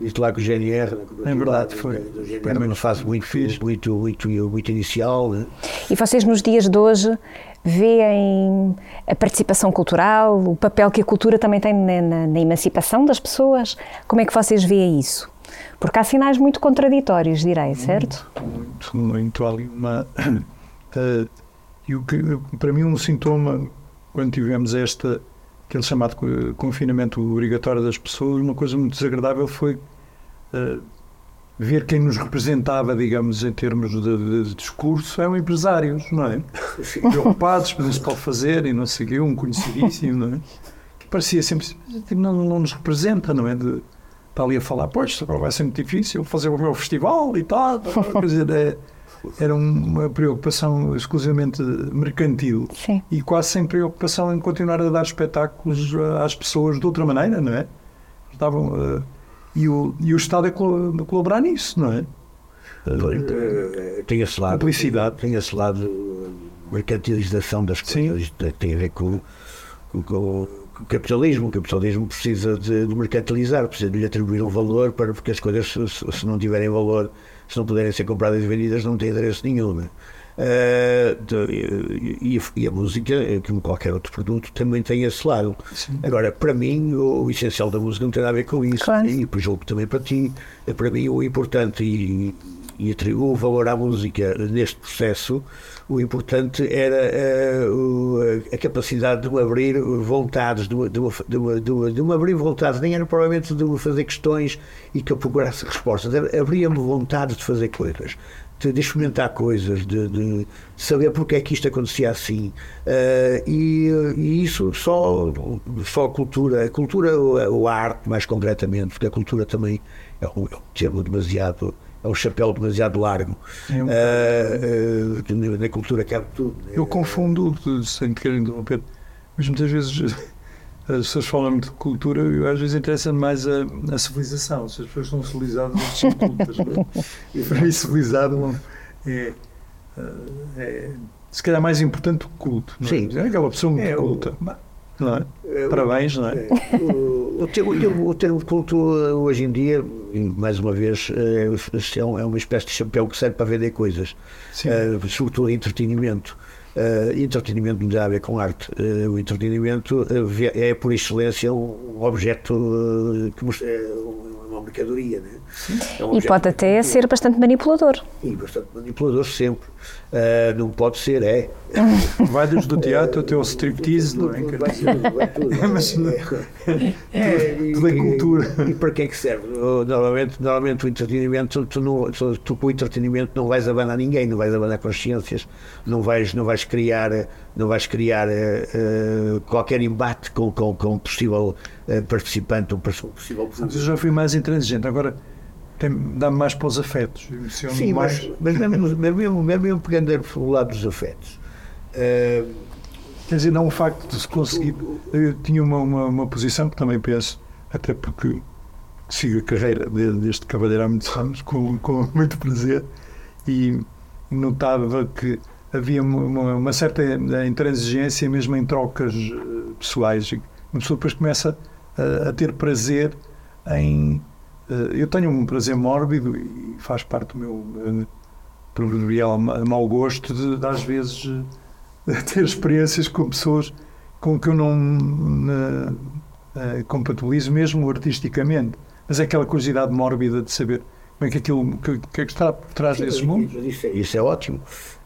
Isto lá com o GNR, é verdade, foi. Era uma fase muito, muito, muito, muito inicial. Né? E vocês, nos dias de hoje, veem a participação cultural, o papel que a cultura também tem na, na, na emancipação das pessoas? Como é que vocês veem isso? Porque há sinais muito contraditórios, direi, certo? Muito, muito. Há ali uma. Uh, <coughs> e o que, para mim, um sintoma, quando tivemos esta aquele chamado confinamento obrigatório das pessoas, uma coisa muito desagradável foi uh, ver quem nos representava, digamos, em termos de, de, de discurso, eram empresários, não é? Preocupados, mas se pode fazer, e não quê, um conhecidíssimo, não é? Que parecia sempre, tipo, não, não nos representa, não é? De, está ali a falar, pois, vai ser muito difícil fazer o meu festival e tal, quer dizer, é, era uma preocupação exclusivamente mercantil Sim. e quase sem preocupação em continuar a dar espetáculos às pessoas de outra maneira, não é? Estavam, uh, e, o, e o Estado é colaborar nisso, não é? Uh, tem esse lado. Publicidade. Tem esse lado mercantilização das coisas. Sim. Tem a ver com, com, com o capitalismo. O capitalismo precisa de, de, mercantilizar, precisa de lhe atribuir um valor para porque as coisas, se, se não tiverem valor, se não puderem ser compradas e vendidas, não tem endereço nenhum. Né? Uh, e, e, a música, como qualquer outro produto, também tem esse lado. Sim. Agora, para mim, o, o, essencial da música não tem nada a ver com isso. Claro. E por julgo também para ti. Para mim, o importante e, e atribuo valor à música neste processo, o importante era uh, a capacidade de me abrir vontades, de, de, de, de, de abrir vontades, nem era provavelmente de me fazer questões e que eu procurasse respostas, abria-me vontade de fazer coisas. De, de experimentar coisas, de, de, saber porque é que isto acontecia assim. Uh, e, e, isso só, só a cultura, a cultura ou a arte, mais concretamente, porque a cultura também é um, é um termo demasiado é um chapéu demasiado largo. É um... uh, uh, na cultura cabe tudo. Né? Eu confundo, sem querer interromper, mas muitas vezes <laughs> as pessoas falam de cultura e às vezes interessa mais a, a, civilização. Se as pessoas são civilizadas, são cultas. É? <laughs> E para mim, civilizado é, é, se calhar mais importante do que culto. Não é? Sim. É aquela pessoa muito É, o- culta. Não é? Parabéns, não é? O, o termo, o o de culto hoje em dia, mais uma vez, eh, é é uma espécie de chapéu que serve para vender coisas. Eh, sobretudo entretenimento. Eh, entretenimento não tem a ver com arte. Eh, o entretenimento é, por excelência, um objeto que é uma mercadoria. Né? É um E pode até ser bastante manipulador. e bastante manipulador sempre. Eh, não pode ser, é. <laughs> Vai desde o teatro até ao striptease, não é? Vai tudo, vai tudo. <laughs> É, Tudo é cultura. E, e para que é que serve? Normalmente, normalmente o entretenimento, tu, não, tu, tu com o entretenimento não vais abanar ninguém, não vais abanar consciências, não vais, não vais criar, não vais criar eh, qualquer embate com, com, com um possível eh, participante, um possível Mas eu já fui mais intransigente, agora dá-me mais para os afetos. Sim, mais. mas, mas mesmo, mesmo, mesmo, mesmo pegando pelo lado dos afetos. eh, Quer dizer, não o facto de se conseguir. Eu tinha uma, uma, uma posição que também penso, até porque sigo a carreira de- deste cavalheiro há muitos anos, com, com muito prazer, e notava que havia uma, uma- certa intransigência mesmo em trocas eh, pessoais. Uma pessoa depois começa a, a ter prazer em. eh, Eu tenho um prazer mórbido e faz parte do meu eh, proverbial ma- mau gosto de, de, às vezes, eh, <laughs> ter experiências com pessoas com que eu não eh, compatibilizo, mesmo artisticamente. Mas é aquela curiosidade mórbida de saber como é que aquilo, que, que é que está por trás desses mundos. Isso é, isso é ótimo.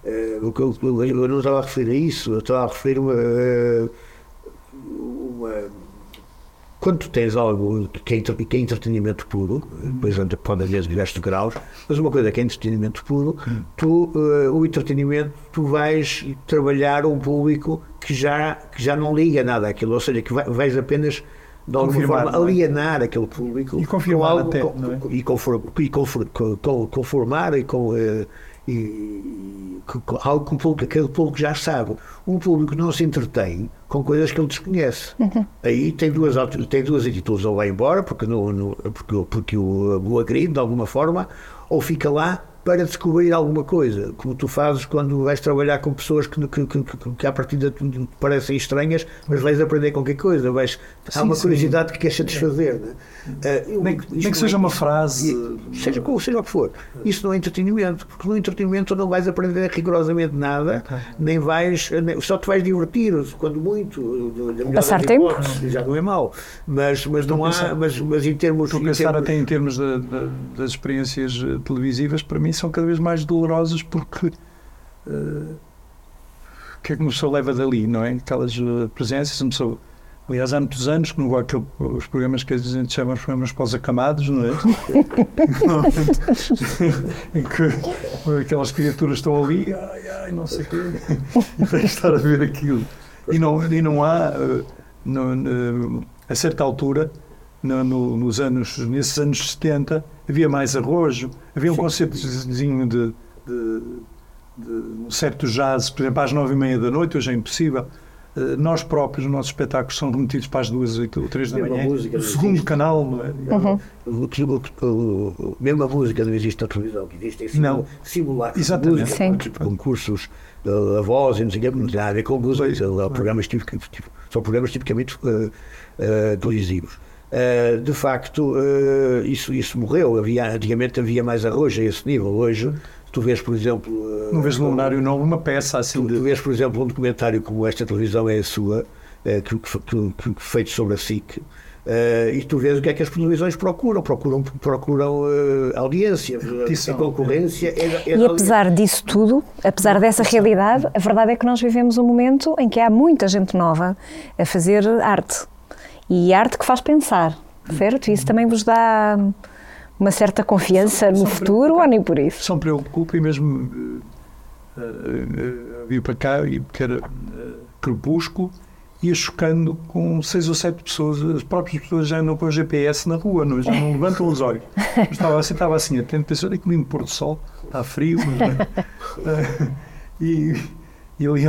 Eh, o que eu, eu- não estava a referir a isso, eu estava a referir uma, eh, uma- Quando tens algo que é, é entretenimento puro, depois anda- pode haver diversos graus, mas uma coisa que é entretenimento puro, tu, eh, o entretenimento, tu vais trabalhar um público que já, que já não liga nada àquilo, ou seja, que vai- vais apenas de alguma Confirmar, forma é? alienar aquele público E confirmar algo, até, com- é? e, conform, e conform, conformar e com eh, e, com algo que o público, aquele público já sabe. Um público não se entretém com coisas que ele desconhece. Aí tem duas, tem duas atitudes, ou vai embora porque, não, não- porque, porque o, o agride de alguma forma, ou fica lá para descobrir alguma coisa, como tu fazes quando vais trabalhar com pessoas que, que, que, que, que à partida parecem estranhas, mas vais aprender qualquer coisa, vais, há Sim, uma sim. curiosidade que queres satisfazer. Né? Eh, eu- Nem que- nem seja é- uma frase. seja, como- seja o que for. Isso não é entretenimento, porque no entretenimento não vais aprender rigorosamente nada, nem vais, nem- só te vais divertir, quando muito. Passar tempo. Já não é mau. Mas, mas não há, pensar- mas, mas em termos. Estou a em pensar termos- até em termos da- da- das experiências eh, televisivas, para mim são cada vez mais dolorosas porque eh, o que é que uma pessoa leva dali, não é? Aquelas eh, presenças, uma pessoa. Aliás, há muitos anos que não vou àquele, os programas que a gente chama os programas pós-acamados, não é? <laughs> em que aquelas criaturas estão ali, ai, ai, não sei o quê, e tem que estar a ver aquilo. E não, e não há, eh, no- a certa altura, no- no- nos anos, nesses anos 70, havia mais arrojo, havia um concertozinho de, de, de um certo jazz, por exemplo, às nove e meia da noite, hoje é impossível. Eh, Nós próprios, os nossos espetáculos são remetidos para as duas ou três da a manhã. música O segundo existe. canal, não é? Uhum. Mesmo a música não existe na televisão, que existem Não. simula- simulacros de Exatamente. música, Sim. concursos da da voz e não sei o quê, não tem nada a ver com música, são programas, tipo- são programas tipicamente eh, eh, televisivos. Eh, de facto, eh, isso, isso morreu. Havia, antigamente havia mais arrojo a esse nível. Hoje, tu vês, por exemplo. eh, Não vês no Lunário Novo uma peça assim Tu, tu vês, por exemplo, um documentário como esta televisão é a sua, que, que, que- que- feito sobre a SIC, e tu vês o que é que as televisões procuram. Procuram, procuram audiência, Repetição. a concorrência. É, é E apesar disso tudo, apesar dessa realidade, a verdade é que nós vivemos um momento em que há muita gente nova a fazer arte. E arte que faz pensar, certo? Isso também vos dá uma certa confiança no futuro ou nem por isso? São preocupa e mesmo eh, eh, vir para cá e porque era eh, crepúsculo ia chocando com seis ou sete pessoas, as próprias pessoas já andam com o GPS na rua, não, já não levantam os olhos. Estava assim, estava assim, atento, olha que lindo pôr do sol, está frio, mas, <laughs> eh, e, e ali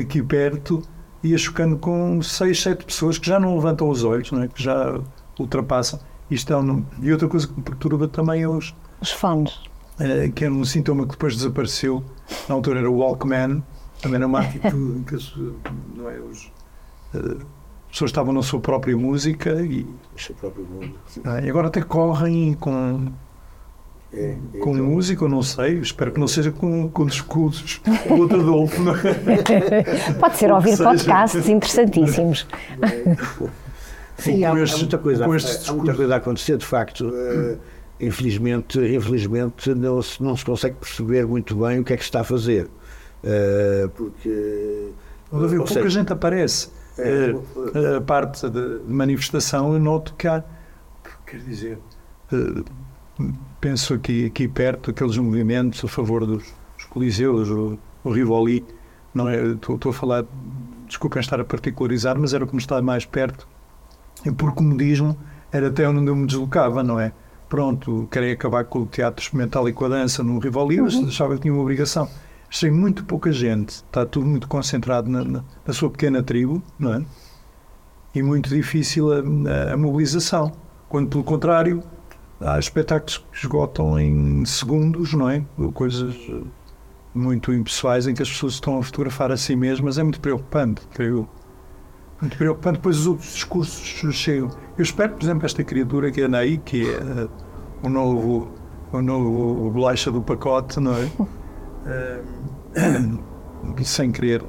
aqui perto ia chocando com seis, sete pessoas que já não levantam os olhos, não é? que já ultrapassam. Isto é um, e outra coisa que me perturba também é os, Os fones. eh, que era um sintoma que depois desapareceu. Na altura era o Walkman, também era uma atitude em <laughs> que as, não é, os, eh, as pessoas estavam na sua própria música e, O seu próprio mundo. ah, e agora até correm com, É, com então, música, eu não sei, espero que não seja com, com discursos do outro Adolfo. Não é? <laughs> Pode ser ouvir podcasts interessantíssimos. <laughs> Sim, há, com há estes- muita coisa, com há, estes há muita coisa a acontecer, de facto. eh, infelizmente, infelizmente não, se, não se consegue perceber muito bem o que é que se está a fazer. Eh, porque. Ou pouca seja, gente aparece. É, Eh, a parte de manifestação eu noto que há, quer dizer, eh, penso aqui, aqui perto aqueles movimentos a favor dos, dos coliseus, o, o Rivoli, não é? Estou estou a falar, desculpem estar a particularizar, mas era o que me está mais perto. E por comodismo era até onde eu me deslocava, não é? Pronto, querem acabar com o teatro experimental e com a dança no Rivoli, mas achava que tinha uma obrigação. Achei muito pouca gente, está tudo muito concentrado na, na- na sua pequena tribo, não é? E muito difícil a, a- a mobilização. Quando, pelo contrário, há espetáculos que esgotam em segundos, não é? Coisas eh, muito impessoais em que as pessoas estão a fotografar a si mesmas. É muito preocupante, creio eu. Muito preocupante. Depois os outros discursos chegam. Eu espero, por exemplo, esta criatura que anda aí, que é eh, o novo, o novo bolacha do pacote, não é? Eh, <clears throat> sem querer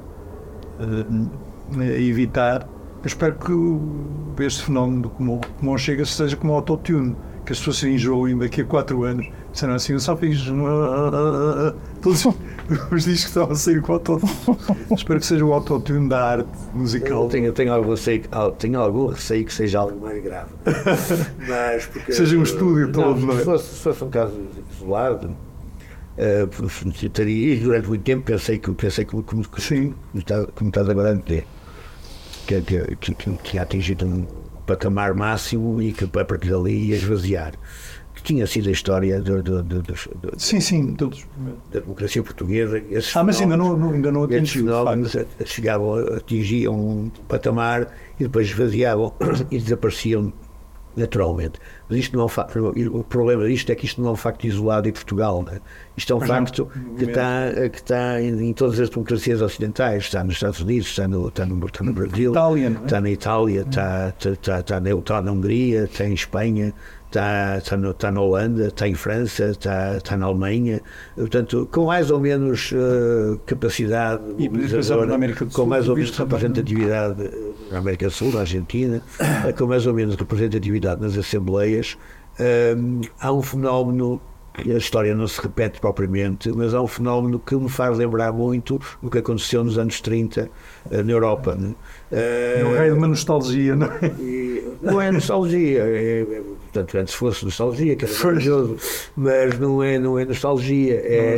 eh, evitar. Eu espero que este fenómeno do como chega seja como autotune, que as pessoas se enjoem daqui a 4 anos. Disseram assim, eu só fiz todos os discos que estavam a sair com autotune. espero que seja o autotune da arte musical. Eu tenho, tenho, algum receio, tenho algum receio que seja algo mais grave. Mas porque, Seja um estúdio todo, não é? Se fosse, se fosse um caso isolado, eh, eu teria, e durante muito tempo pensei que, pensei que, como, que, Sim. como, como estás agora a dizer, que, que, que, que tinha atingido um patamar máximo e que a partir dali ia esvaziar. Que tinha sido a história do, do, do, do- Sim, sim. Da democracia portuguesa. esses Ah, mas ainda não, não- ainda não atingiu. fenómenos chegavam, atingiam um patamar e depois esvaziavam <coughs> e desapareciam naturalmente. Mas isto não é um facto, o problema disto é que isto não é um facto isolado em Portugal. Né? Isto é um Mas não facto que está, que está em, em todas as democracias ocidentais. Está nos Estados Unidos, está no, está no, está no Brasil, Itália, é? está na Itália, está, está, está, está, na, está na Hungria, está em Espanha, está, está, no, está na Holanda, está em França, está, está na Alemanha. Portanto, com mais ou menos eh, capacidade E, mobilizadora, na América do com Sul, mais ou menos também, representatividade eh, na América do Sul, na Argentina, eh, com mais ou menos representatividade nas assembleias, eh, há um fenómeno que a história não se repete propriamente, mas há um fenómeno que me faz lembrar muito o que aconteceu nos anos 30 eh, na Europa. né? É o Eh, rei de uma nostalgia, não é? e não é nostalgia, é, é, portanto, antes fosse nostalgia, que era maravilhoso, mas não é, não é nostalgia. É,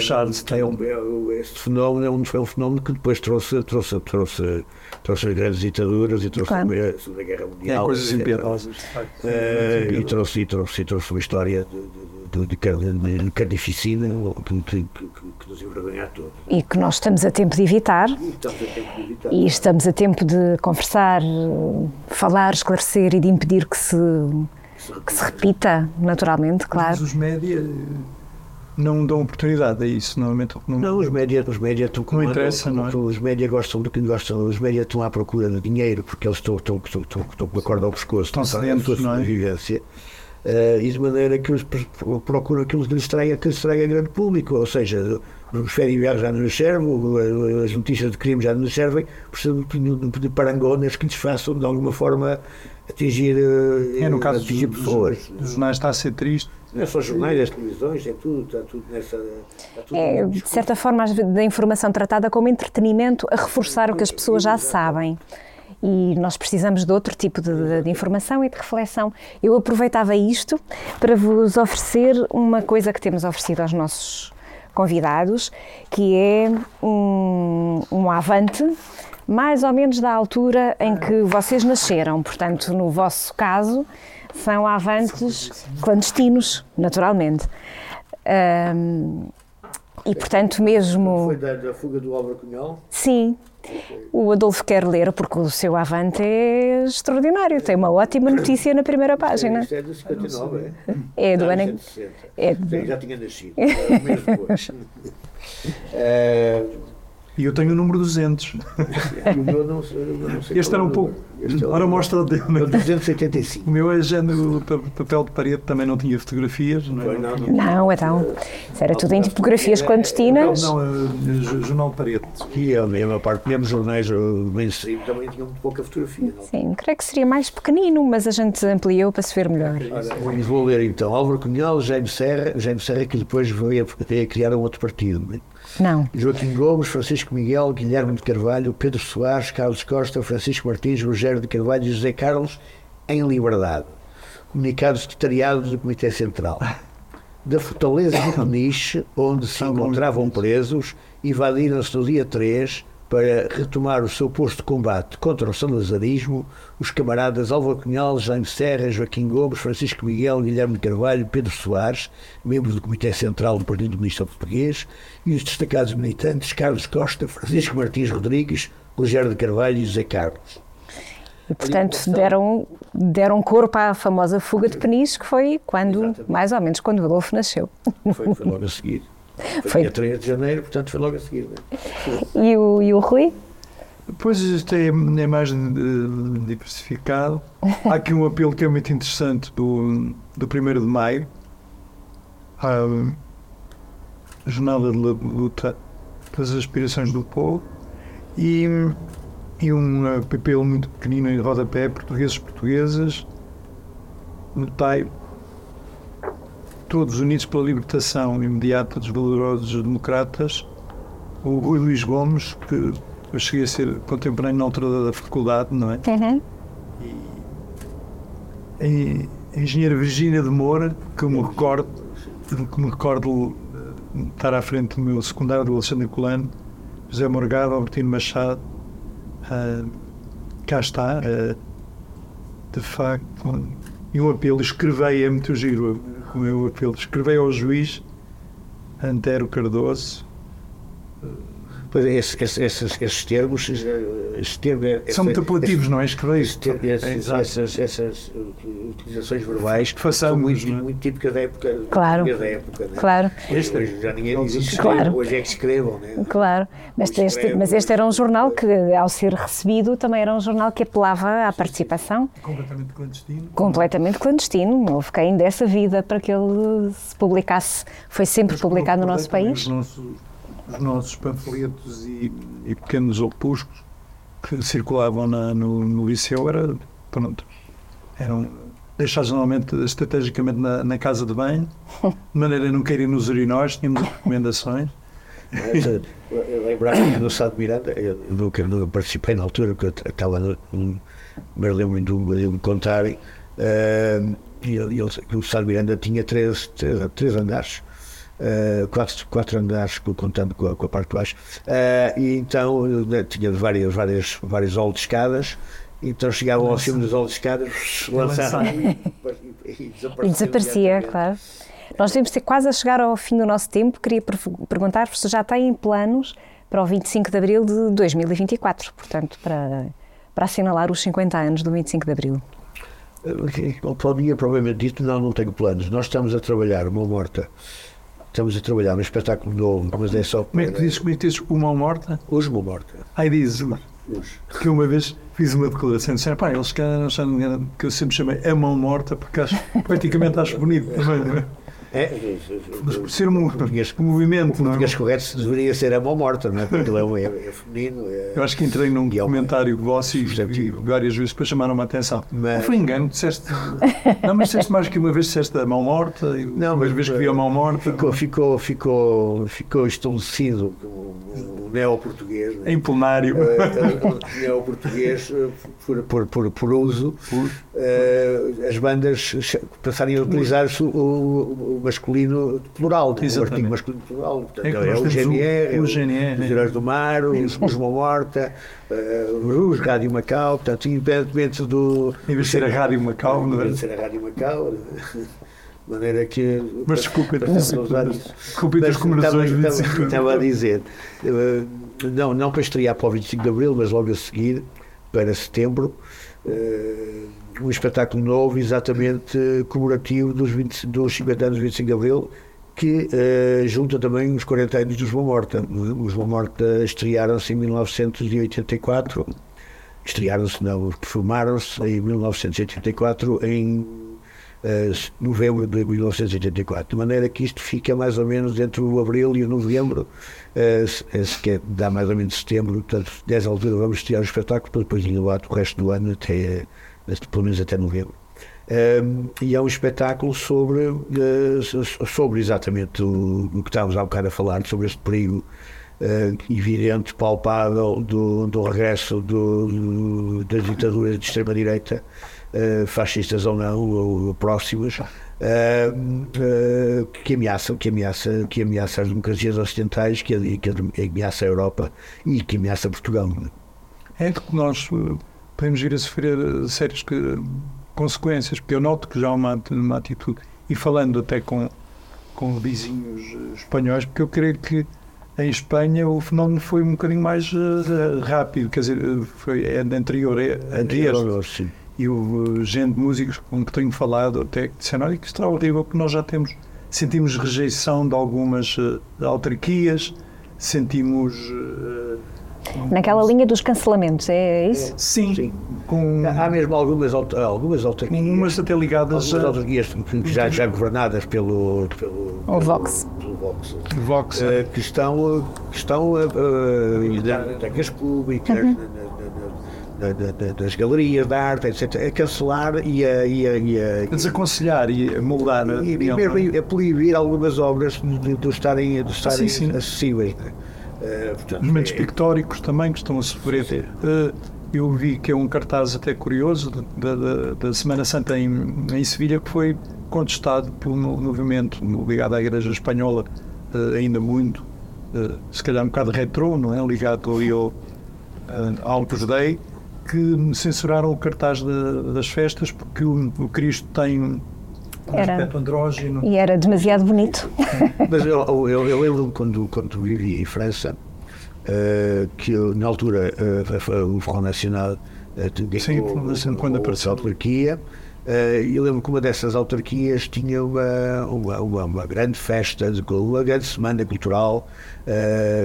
Não, é um, é, este fenómeno é um, foi um fenómeno que depois trouxe, trouxe, trouxe, trouxe as grandes ditaduras e trouxe Claro. a Segunda Guerra É Mundial. coisas etc. impiedosas. de facto. Eh, e, trouxe, e, trouxe, e trouxe uma história de, de, de, de, car- de carnificina que, que, que, que nos envergonha a todos. E que nós estamos a tempo de evitar. E estamos a tempo de evitar. E estamos a tempo de conversar, falar, esclarecer e de impedir que se, que se repita, naturalmente, Mas claro. os média eh, não dão oportunidade a isso, normalmente. Não, Não, os média, os média estão Não interessa, não é? Os média gostam do que gostam. Os média estão à procura de dinheiro porque eles estão, estão, estão, estão, estão com a corda ao pescoço. Estão sedentos, sua não é? sobrevivência. Eh, e de maneira que eles pro- procuram aquilo que lhes traga, que lhes traga grande público, ou seja, os férias já não lhes servem, as notícias de crime já não lhes servem, precisam de, parangonas que lhes façam de alguma forma atingir, eh, É, no caso atingir dos, pessoas. dos jornais está a ser triste. Não é só os jornais, as televisões, é tudo, está tudo nessa. Está tudo É, de certa forma, da informação tratada como entretenimento a reforçar o que as pessoas já sabem. E nós precisamos de outro tipo de, de informação e de reflexão. Eu aproveitava isto para vos oferecer uma coisa que temos oferecido aos nossos convidados, que é um, um avante, mais ou menos da altura em que vocês nasceram. Portanto, no vosso caso, são avantes clandestinos, naturalmente. Ahm, e, portanto, mesmo. Foi da, da fuga do Álvaro Cunhal? Sim, O Adolfo quer ler porque o seu avante é extraordinário. Tem uma ótima notícia na primeira página. Isto é de 59, é? É do Não, ano. isto em- de 60. É de- já tinha nascido, <laughs> um mês depois. <laughs> Eh, E eu tenho o número 200. e o meu não, não sei Este era é um pouco. Este é o Ora, número. mostra o dele. É o 285. O meu é já no pa- papel de parede, também não tinha fotografias. Não, é? não, não. Não, então. Isso era tudo em tipografias clandestinas. não, é, é, jornal de parede. E a mesma parte, mesmo jornais o mainstream também tinham muito pouca fotografia. Não? Sim, creio que seria mais pequenino, mas a gente ampliou para se ver melhor. Ora, vou ler então. Álvaro Cunhal, Jaime Serra, Jaime Serra que depois veio a criar um outro partido. Não. Joaquim Gomes, Francisco Miguel, Guilherme de Carvalho, Pedro Soares, Carlos Costa, Francisco Martins, Rogério de Carvalho e José Carlos em liberdade. Comunicado secretariado do Comitê Central. Da fortaleza de Peniche, onde se encontravam presos, invadiram-se no dia 3 para retomar o seu posto de combate contra o salazarismo os camaradas Álvaro Cunhal, Jaime Serra, Joaquim Gomes, Francisco Miguel, Guilherme de Carvalho, Pedro Soares, membros do Comitê Central do Partido Comunista Português, e os destacados militantes Carlos Costa, Francisco Martins Rodrigues, Rogério de Carvalho e José Carlos. E, portanto, deram, deram corpo à famosa fuga de Peniche, que foi quando, Exatamente. mais ou menos, quando o Adolfo nasceu. Foi, foi logo a seguir. Foi, Foi. dia 3 de janeiro, portanto foi logo a seguir. não é? E o, e o Rui? Depois isto é, mais eh, diversificado. Há aqui um apelo que é muito interessante do, do 1 de maio. À jornada de luta pelas aspirações do povo. E, e um apelo muito pequenino em rodapé, portugueses portuguesas. Notai todos unidos pela libertação imediata dos valorosos democratas. O Rui Luís Gomes, que eu cheguei a ser contemporâneo na altura da faculdade, não é? Uhum. E a engenheira Virgínia de Moura, que eu me recordo, que me recordo eh, estar à frente do meu secundário do Alexandre Colano, José Morgado, Albertino Machado, ah, cá está, ah, de facto, e um apelo, escrevei, é muito giro o meu apelo, escrevei ao juiz Antero Cardoso, Pois é, esses, esses, esses, esses termos, esses termos é- são muito apelativos, não é? Escrevei Esses ter- esses- É, exato. essas, essas utilizações verbais Façamos, são muito, é? muito típicas da época. Claro. Da época né? Claro, Este é- Hoje já ninguém diz isso. Claro. Hoje é que escrevam, né? claro. Mas este, mas este era um jornal que, ao ser recebido, também era um jornal que apelava à participação. completamente clandestino. completamente clandestino. Não houve quem desse a vida para que ele se publicasse. Foi sempre publicado no nosso país. Os nossos, os nossos panfletos e, e pequenos opuscos que circulavam na- no, no liceu era, pronto, eram deixados normalmente estrategicamente na, na casa de banho, de maneira a não caírem nos urinóis, tínhamos recomendações. Eu lembrava do Sá de Miranda, eu nunca nunca participei na altura, porque eu estava no. Mas lembro-me me contarem. eh, e ele- ele- o Sá de Miranda tinha três, três, três andares. Eh, quatro, quatro andares, co- contando com a, com a parte de baixo. Eh, e então eh, tinha várias, várias, várias escadas. Então chegavam ao cimo das hall de escadas, lançavam <laughs> e, e E desaparecia, claro. Nós devemos ter quase a chegar ao fim do nosso tempo. Queria per- perguntar-vos se já têm planos para o 25 de abril de 2024, portanto, para, para assinalar os 50 anos do 25 de abril. Para o dia, provavelmente dito, não, não tenho planos. Nós estamos a trabalhar, uma morta. Estamos a trabalhar num espetáculo novo, mas é só Como é que tu dizes, como é que dizes uma morta? Hoje, uma morta. Aí diz Hoje. que uma vez fiz uma declaração, disseram, pá, eles que eu sempre chamei a mão morta, porque acho, praticamente acho bonito também, não é? É, Mas por ser um, português- um movimento, o não é? português correto deveria ser a mão morta, não é? Porque ele é, um- é, é feminino. É, Eu acho que entrei num E é comentário vosso e, e várias vezes depois chamaram-me a atenção. Mas- Não foi engano, disseste. Não, mas disseste mais que uma vez disseste a mão morta e Não, uma mas- vez que vi a mão morta. ficou, ficou, ficou, ficou estabelecido o, o neo-português. não é? Em plenário. Eh, o português eh, por, por, por, por uso eh, as bandas passarem a utilizar o, o- o masculino plural o Exatamente. artigo masculino plural portanto, É que é, nós o o- GNR, o é GNR, os Heróis do Mar os, os Mão Morta eh, os Rádio Macau portanto independentemente do Em vez de ser a Rádio Macau, em não é? vez de ser a Rádio Macau De maneira que. Mas desculpe, Estamos a usar isso. desculpe as comemorações estava- 25 de Estava a dizer, eh, não, não para estrear para o 25 de Abril, mas logo a seguir, para setembro, um espetáculo novo, exatamente eh, comemorativo dos, 20 dos 50 anos do 25 de Abril, que eh, junta também os 40 anos dos Boa Morta. Os Boa Morta estrearam-se em 1984, estrearam-se, não, filmaram-se em 1984 em eh, novembro de 1984, de maneira que isto fica mais ou menos entre o abril e o novembro, eh, se- se quer dá mais ou menos setembro, portanto, dessa altura vamos estrear o espetáculo, para depois ato o resto do ano, até, eh, pelo menos até novembro. E é um espetáculo sobre, so- sobre exatamente o, o que estávamos há bocado a falar, sobre este perigo eh, evidente, palpável do, do regresso do, do- das ditaduras de extrema-direita, eh, fascistas ou não, ou próximas, eh, eh, que, ameaçam, que, ameaça, que ameaça as democracias ocidentais, que, que ameaça a Europa e que ameaça Portugal. É que nós podemos vir a sofrer eh, sérias que- consequências, porque eu noto que já há uma, uma atitude, e falando até com, com vizinhos eh, espanhóis, porque eu creio que em Espanha o fenómeno foi um bocadinho mais eh, rápido, quer dizer, foi é anterior a, a este. E houve gente de músicos com que tenho falado até que disseram, olha que extraordinário que nós já temos, sentimos rejeição de algumas eh, autarquias, sentimos... eh, Naquela linha dos cancelamentos, é isso? sim, Sim. com Há mesmo algumas, algumas autarquias. umas até ligadas Algumas a autarquias já, já governadas pelo, pelo, O Vox. pelo Vox, Vox. eh, que estão, que estão eh, eh, nas bibliotecas públicas, Uhum. nas galerias de arte, etc., a cancelar e a, e a, e a, a desaconselhar e a moldar a e, e mesmo não é? a proibir algumas obras de, de estarem, de estarem sim, sim. acessíveis. né? Eh, portanto, é- pictóricos também que estão a sofrer. Eh, eu vi que é um cartaz até curioso da, da- da Semana Santa em, em Sevilha que foi contestado pelo mo- movimento ligado à Igreja Espanhola, eh, ainda muito, se calhar um bocado retrô, não é? Ligado ali ao, Opus Dei, que censuraram o cartaz da- das festas porque o, o Cristo tem. Aspecto andrógeno. E era demasiado bonito. Mas eu, eu, eu lembro-me quando, quando vivia em França, eh, que eu, na altura eh, o Front Nacional eh, tinha Sim, o- quando apareceu. a autarquia, e eu lembro que uma dessas autarquias tinha uma, uma, uma, uma grande festa, de- uma grande semana cultural,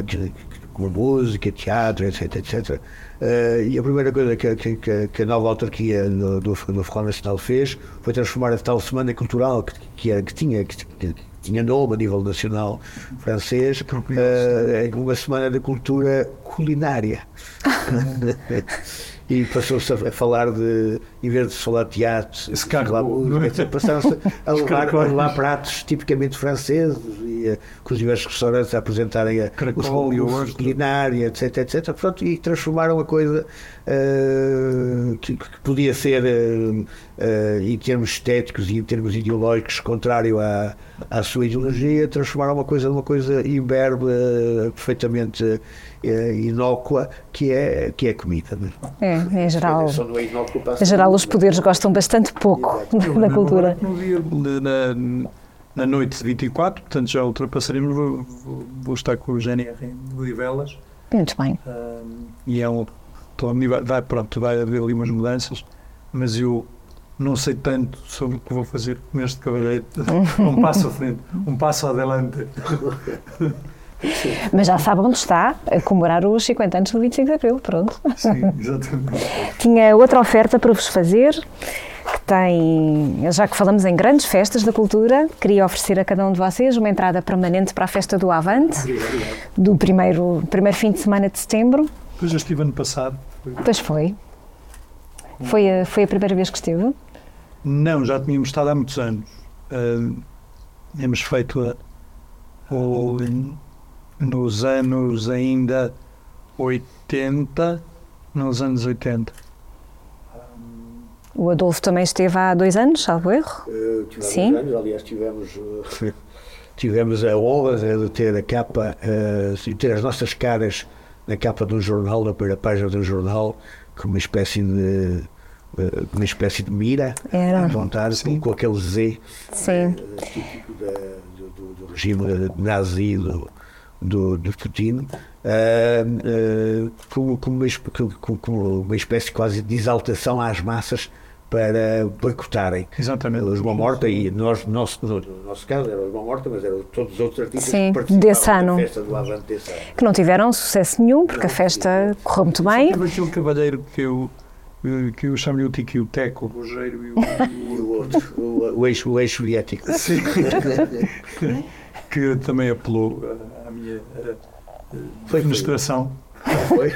que- com música, teatro, etc, etc. Eh, e a primeira coisa que, que- que- a nova autarquia do, do, do Front Nacional fez foi transformar a tal semana cultural que, que, era- que tinha, que, tinha nome a nível nacional francês, em uma semana de cultura culinária. <laughs> e passou-se a, falar de, em vez de falar de teatro, é? passaram-se a levar, a levar pratos tipicamente franceses e com os diversos restaurantes a apresentarem a, ostra. culinária, etc, etc. Pronto, e transformaram a coisa eh, que, que podia ser, eh, eh, em termos estéticos e em termos ideológicos, contrário à, à sua ideologia, transformaram uma coisa numa coisa imberbe, perfeitamente inócua, que é, que é comida. né? É, em geral. Não é para a Em geral, os poderes gostam bastante pouco Eu <laughs> da cultura. que não vi na, noite de 24, portanto já ultrapassaremos. Vou, vou- vou estar com o GNR em Odivelas Muito bem. e é um. Estou a me- vai, vai, pronto, vai haver ali umas mudanças, mas eu não sei tanto sobre o que vou fazer com este cavalheiro. <laughs> um passo à frente, um passo adelante. <laughs> Mas já sabe onde está a comemorar os 50 anos do 25 de Abril. Pronto. Sim, exatamente. Tinha outra oferta para vos fazer, que tem, já que falamos em grandes festas da cultura, queria oferecer a cada um de vocês uma entrada permanente para a festa do Avante, do primeiro, primeiro fim de semana de setembro. Depois já estive ano passado. Pois foi. Foi a, foi a primeira vez que esteve? Não, já tínhamos estado há muitos anos. Ahm, tínhamos feito a, o- nos anos ainda 80, nos anos 80. O Adolfo também esteve há dois anos, salvo erro. Eh, tivemos Sim. anos, aliás, tivemos, eh, <laughs> tivemos a honra de ter a capa, eh, de ter as nossas caras na capa de um jornal, na primeira página de um jornal, com uma espécie de eh, uma espécie de mira Era. apontada com, com aquele Z Sim. típico da- do, do- do regime nazi do, do, do Putin, ah, ah, como, como uma, como uma espécie quase de exaltação às massas para boicotarem Exatamente. a Lisboa Morta e nós, nosso, no nosso caso era Lisboa Morta, mas eram todos os outros artistas Sim, que participavam desse ano. da festa do Avante desse ano. Que não tiveram sucesso nenhum, porque a festa correu muito bem. Teve aquele cavalheiro que eu, que eu chamo-lhe o Tiki, o Teco, o Rogeiro e o, E o outro, o, o eixo, o eixo soviético. <laughs> que também apelou à minha Foi, administração. Foi,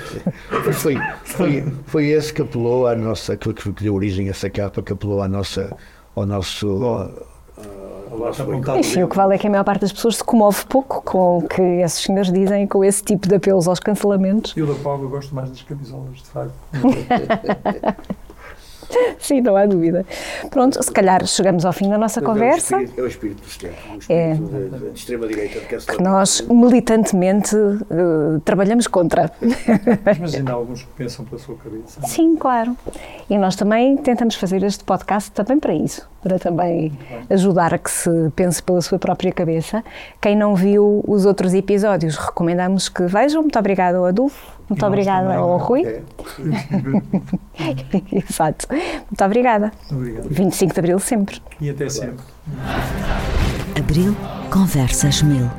foi, foi, foi, esse que apelou à nossa, que, que deu origem a essa capa, que apelou à nossa, ao nosso. ao boicote. Enfim, o que vale é que a maior parte das pessoas se comove pouco com o que esses senhores dizem, com esse tipo de apelos aos cancelamentos. Eu da Paulo eu gosto mais das camisolas, de facto. <laughs> <laughs> Sim, não há dúvida. Pronto, se calhar chegamos ao fim da nossa Mas é o conversa. espírito- É o espírito dos tempos, o É. espírito da- da- de extrema-direita de que cancelamento. nós militantemente eh, trabalhamos contra. Mas ainda há alguns que pensam pela sua cabeça. Sim, claro. E nós também tentamos fazer este podcast também para isso, para também ajudar a que se pense pela sua própria cabeça. Quem não viu os outros episódios, recomendamos que vejam. Muito obrigada ao Adolfo, muito E obrigada também. ao Rui. É. <laughs> Exato. Muito obrigada. Obrigado. 25 de Abril sempre. E até sempre. Abril Conversas Mil.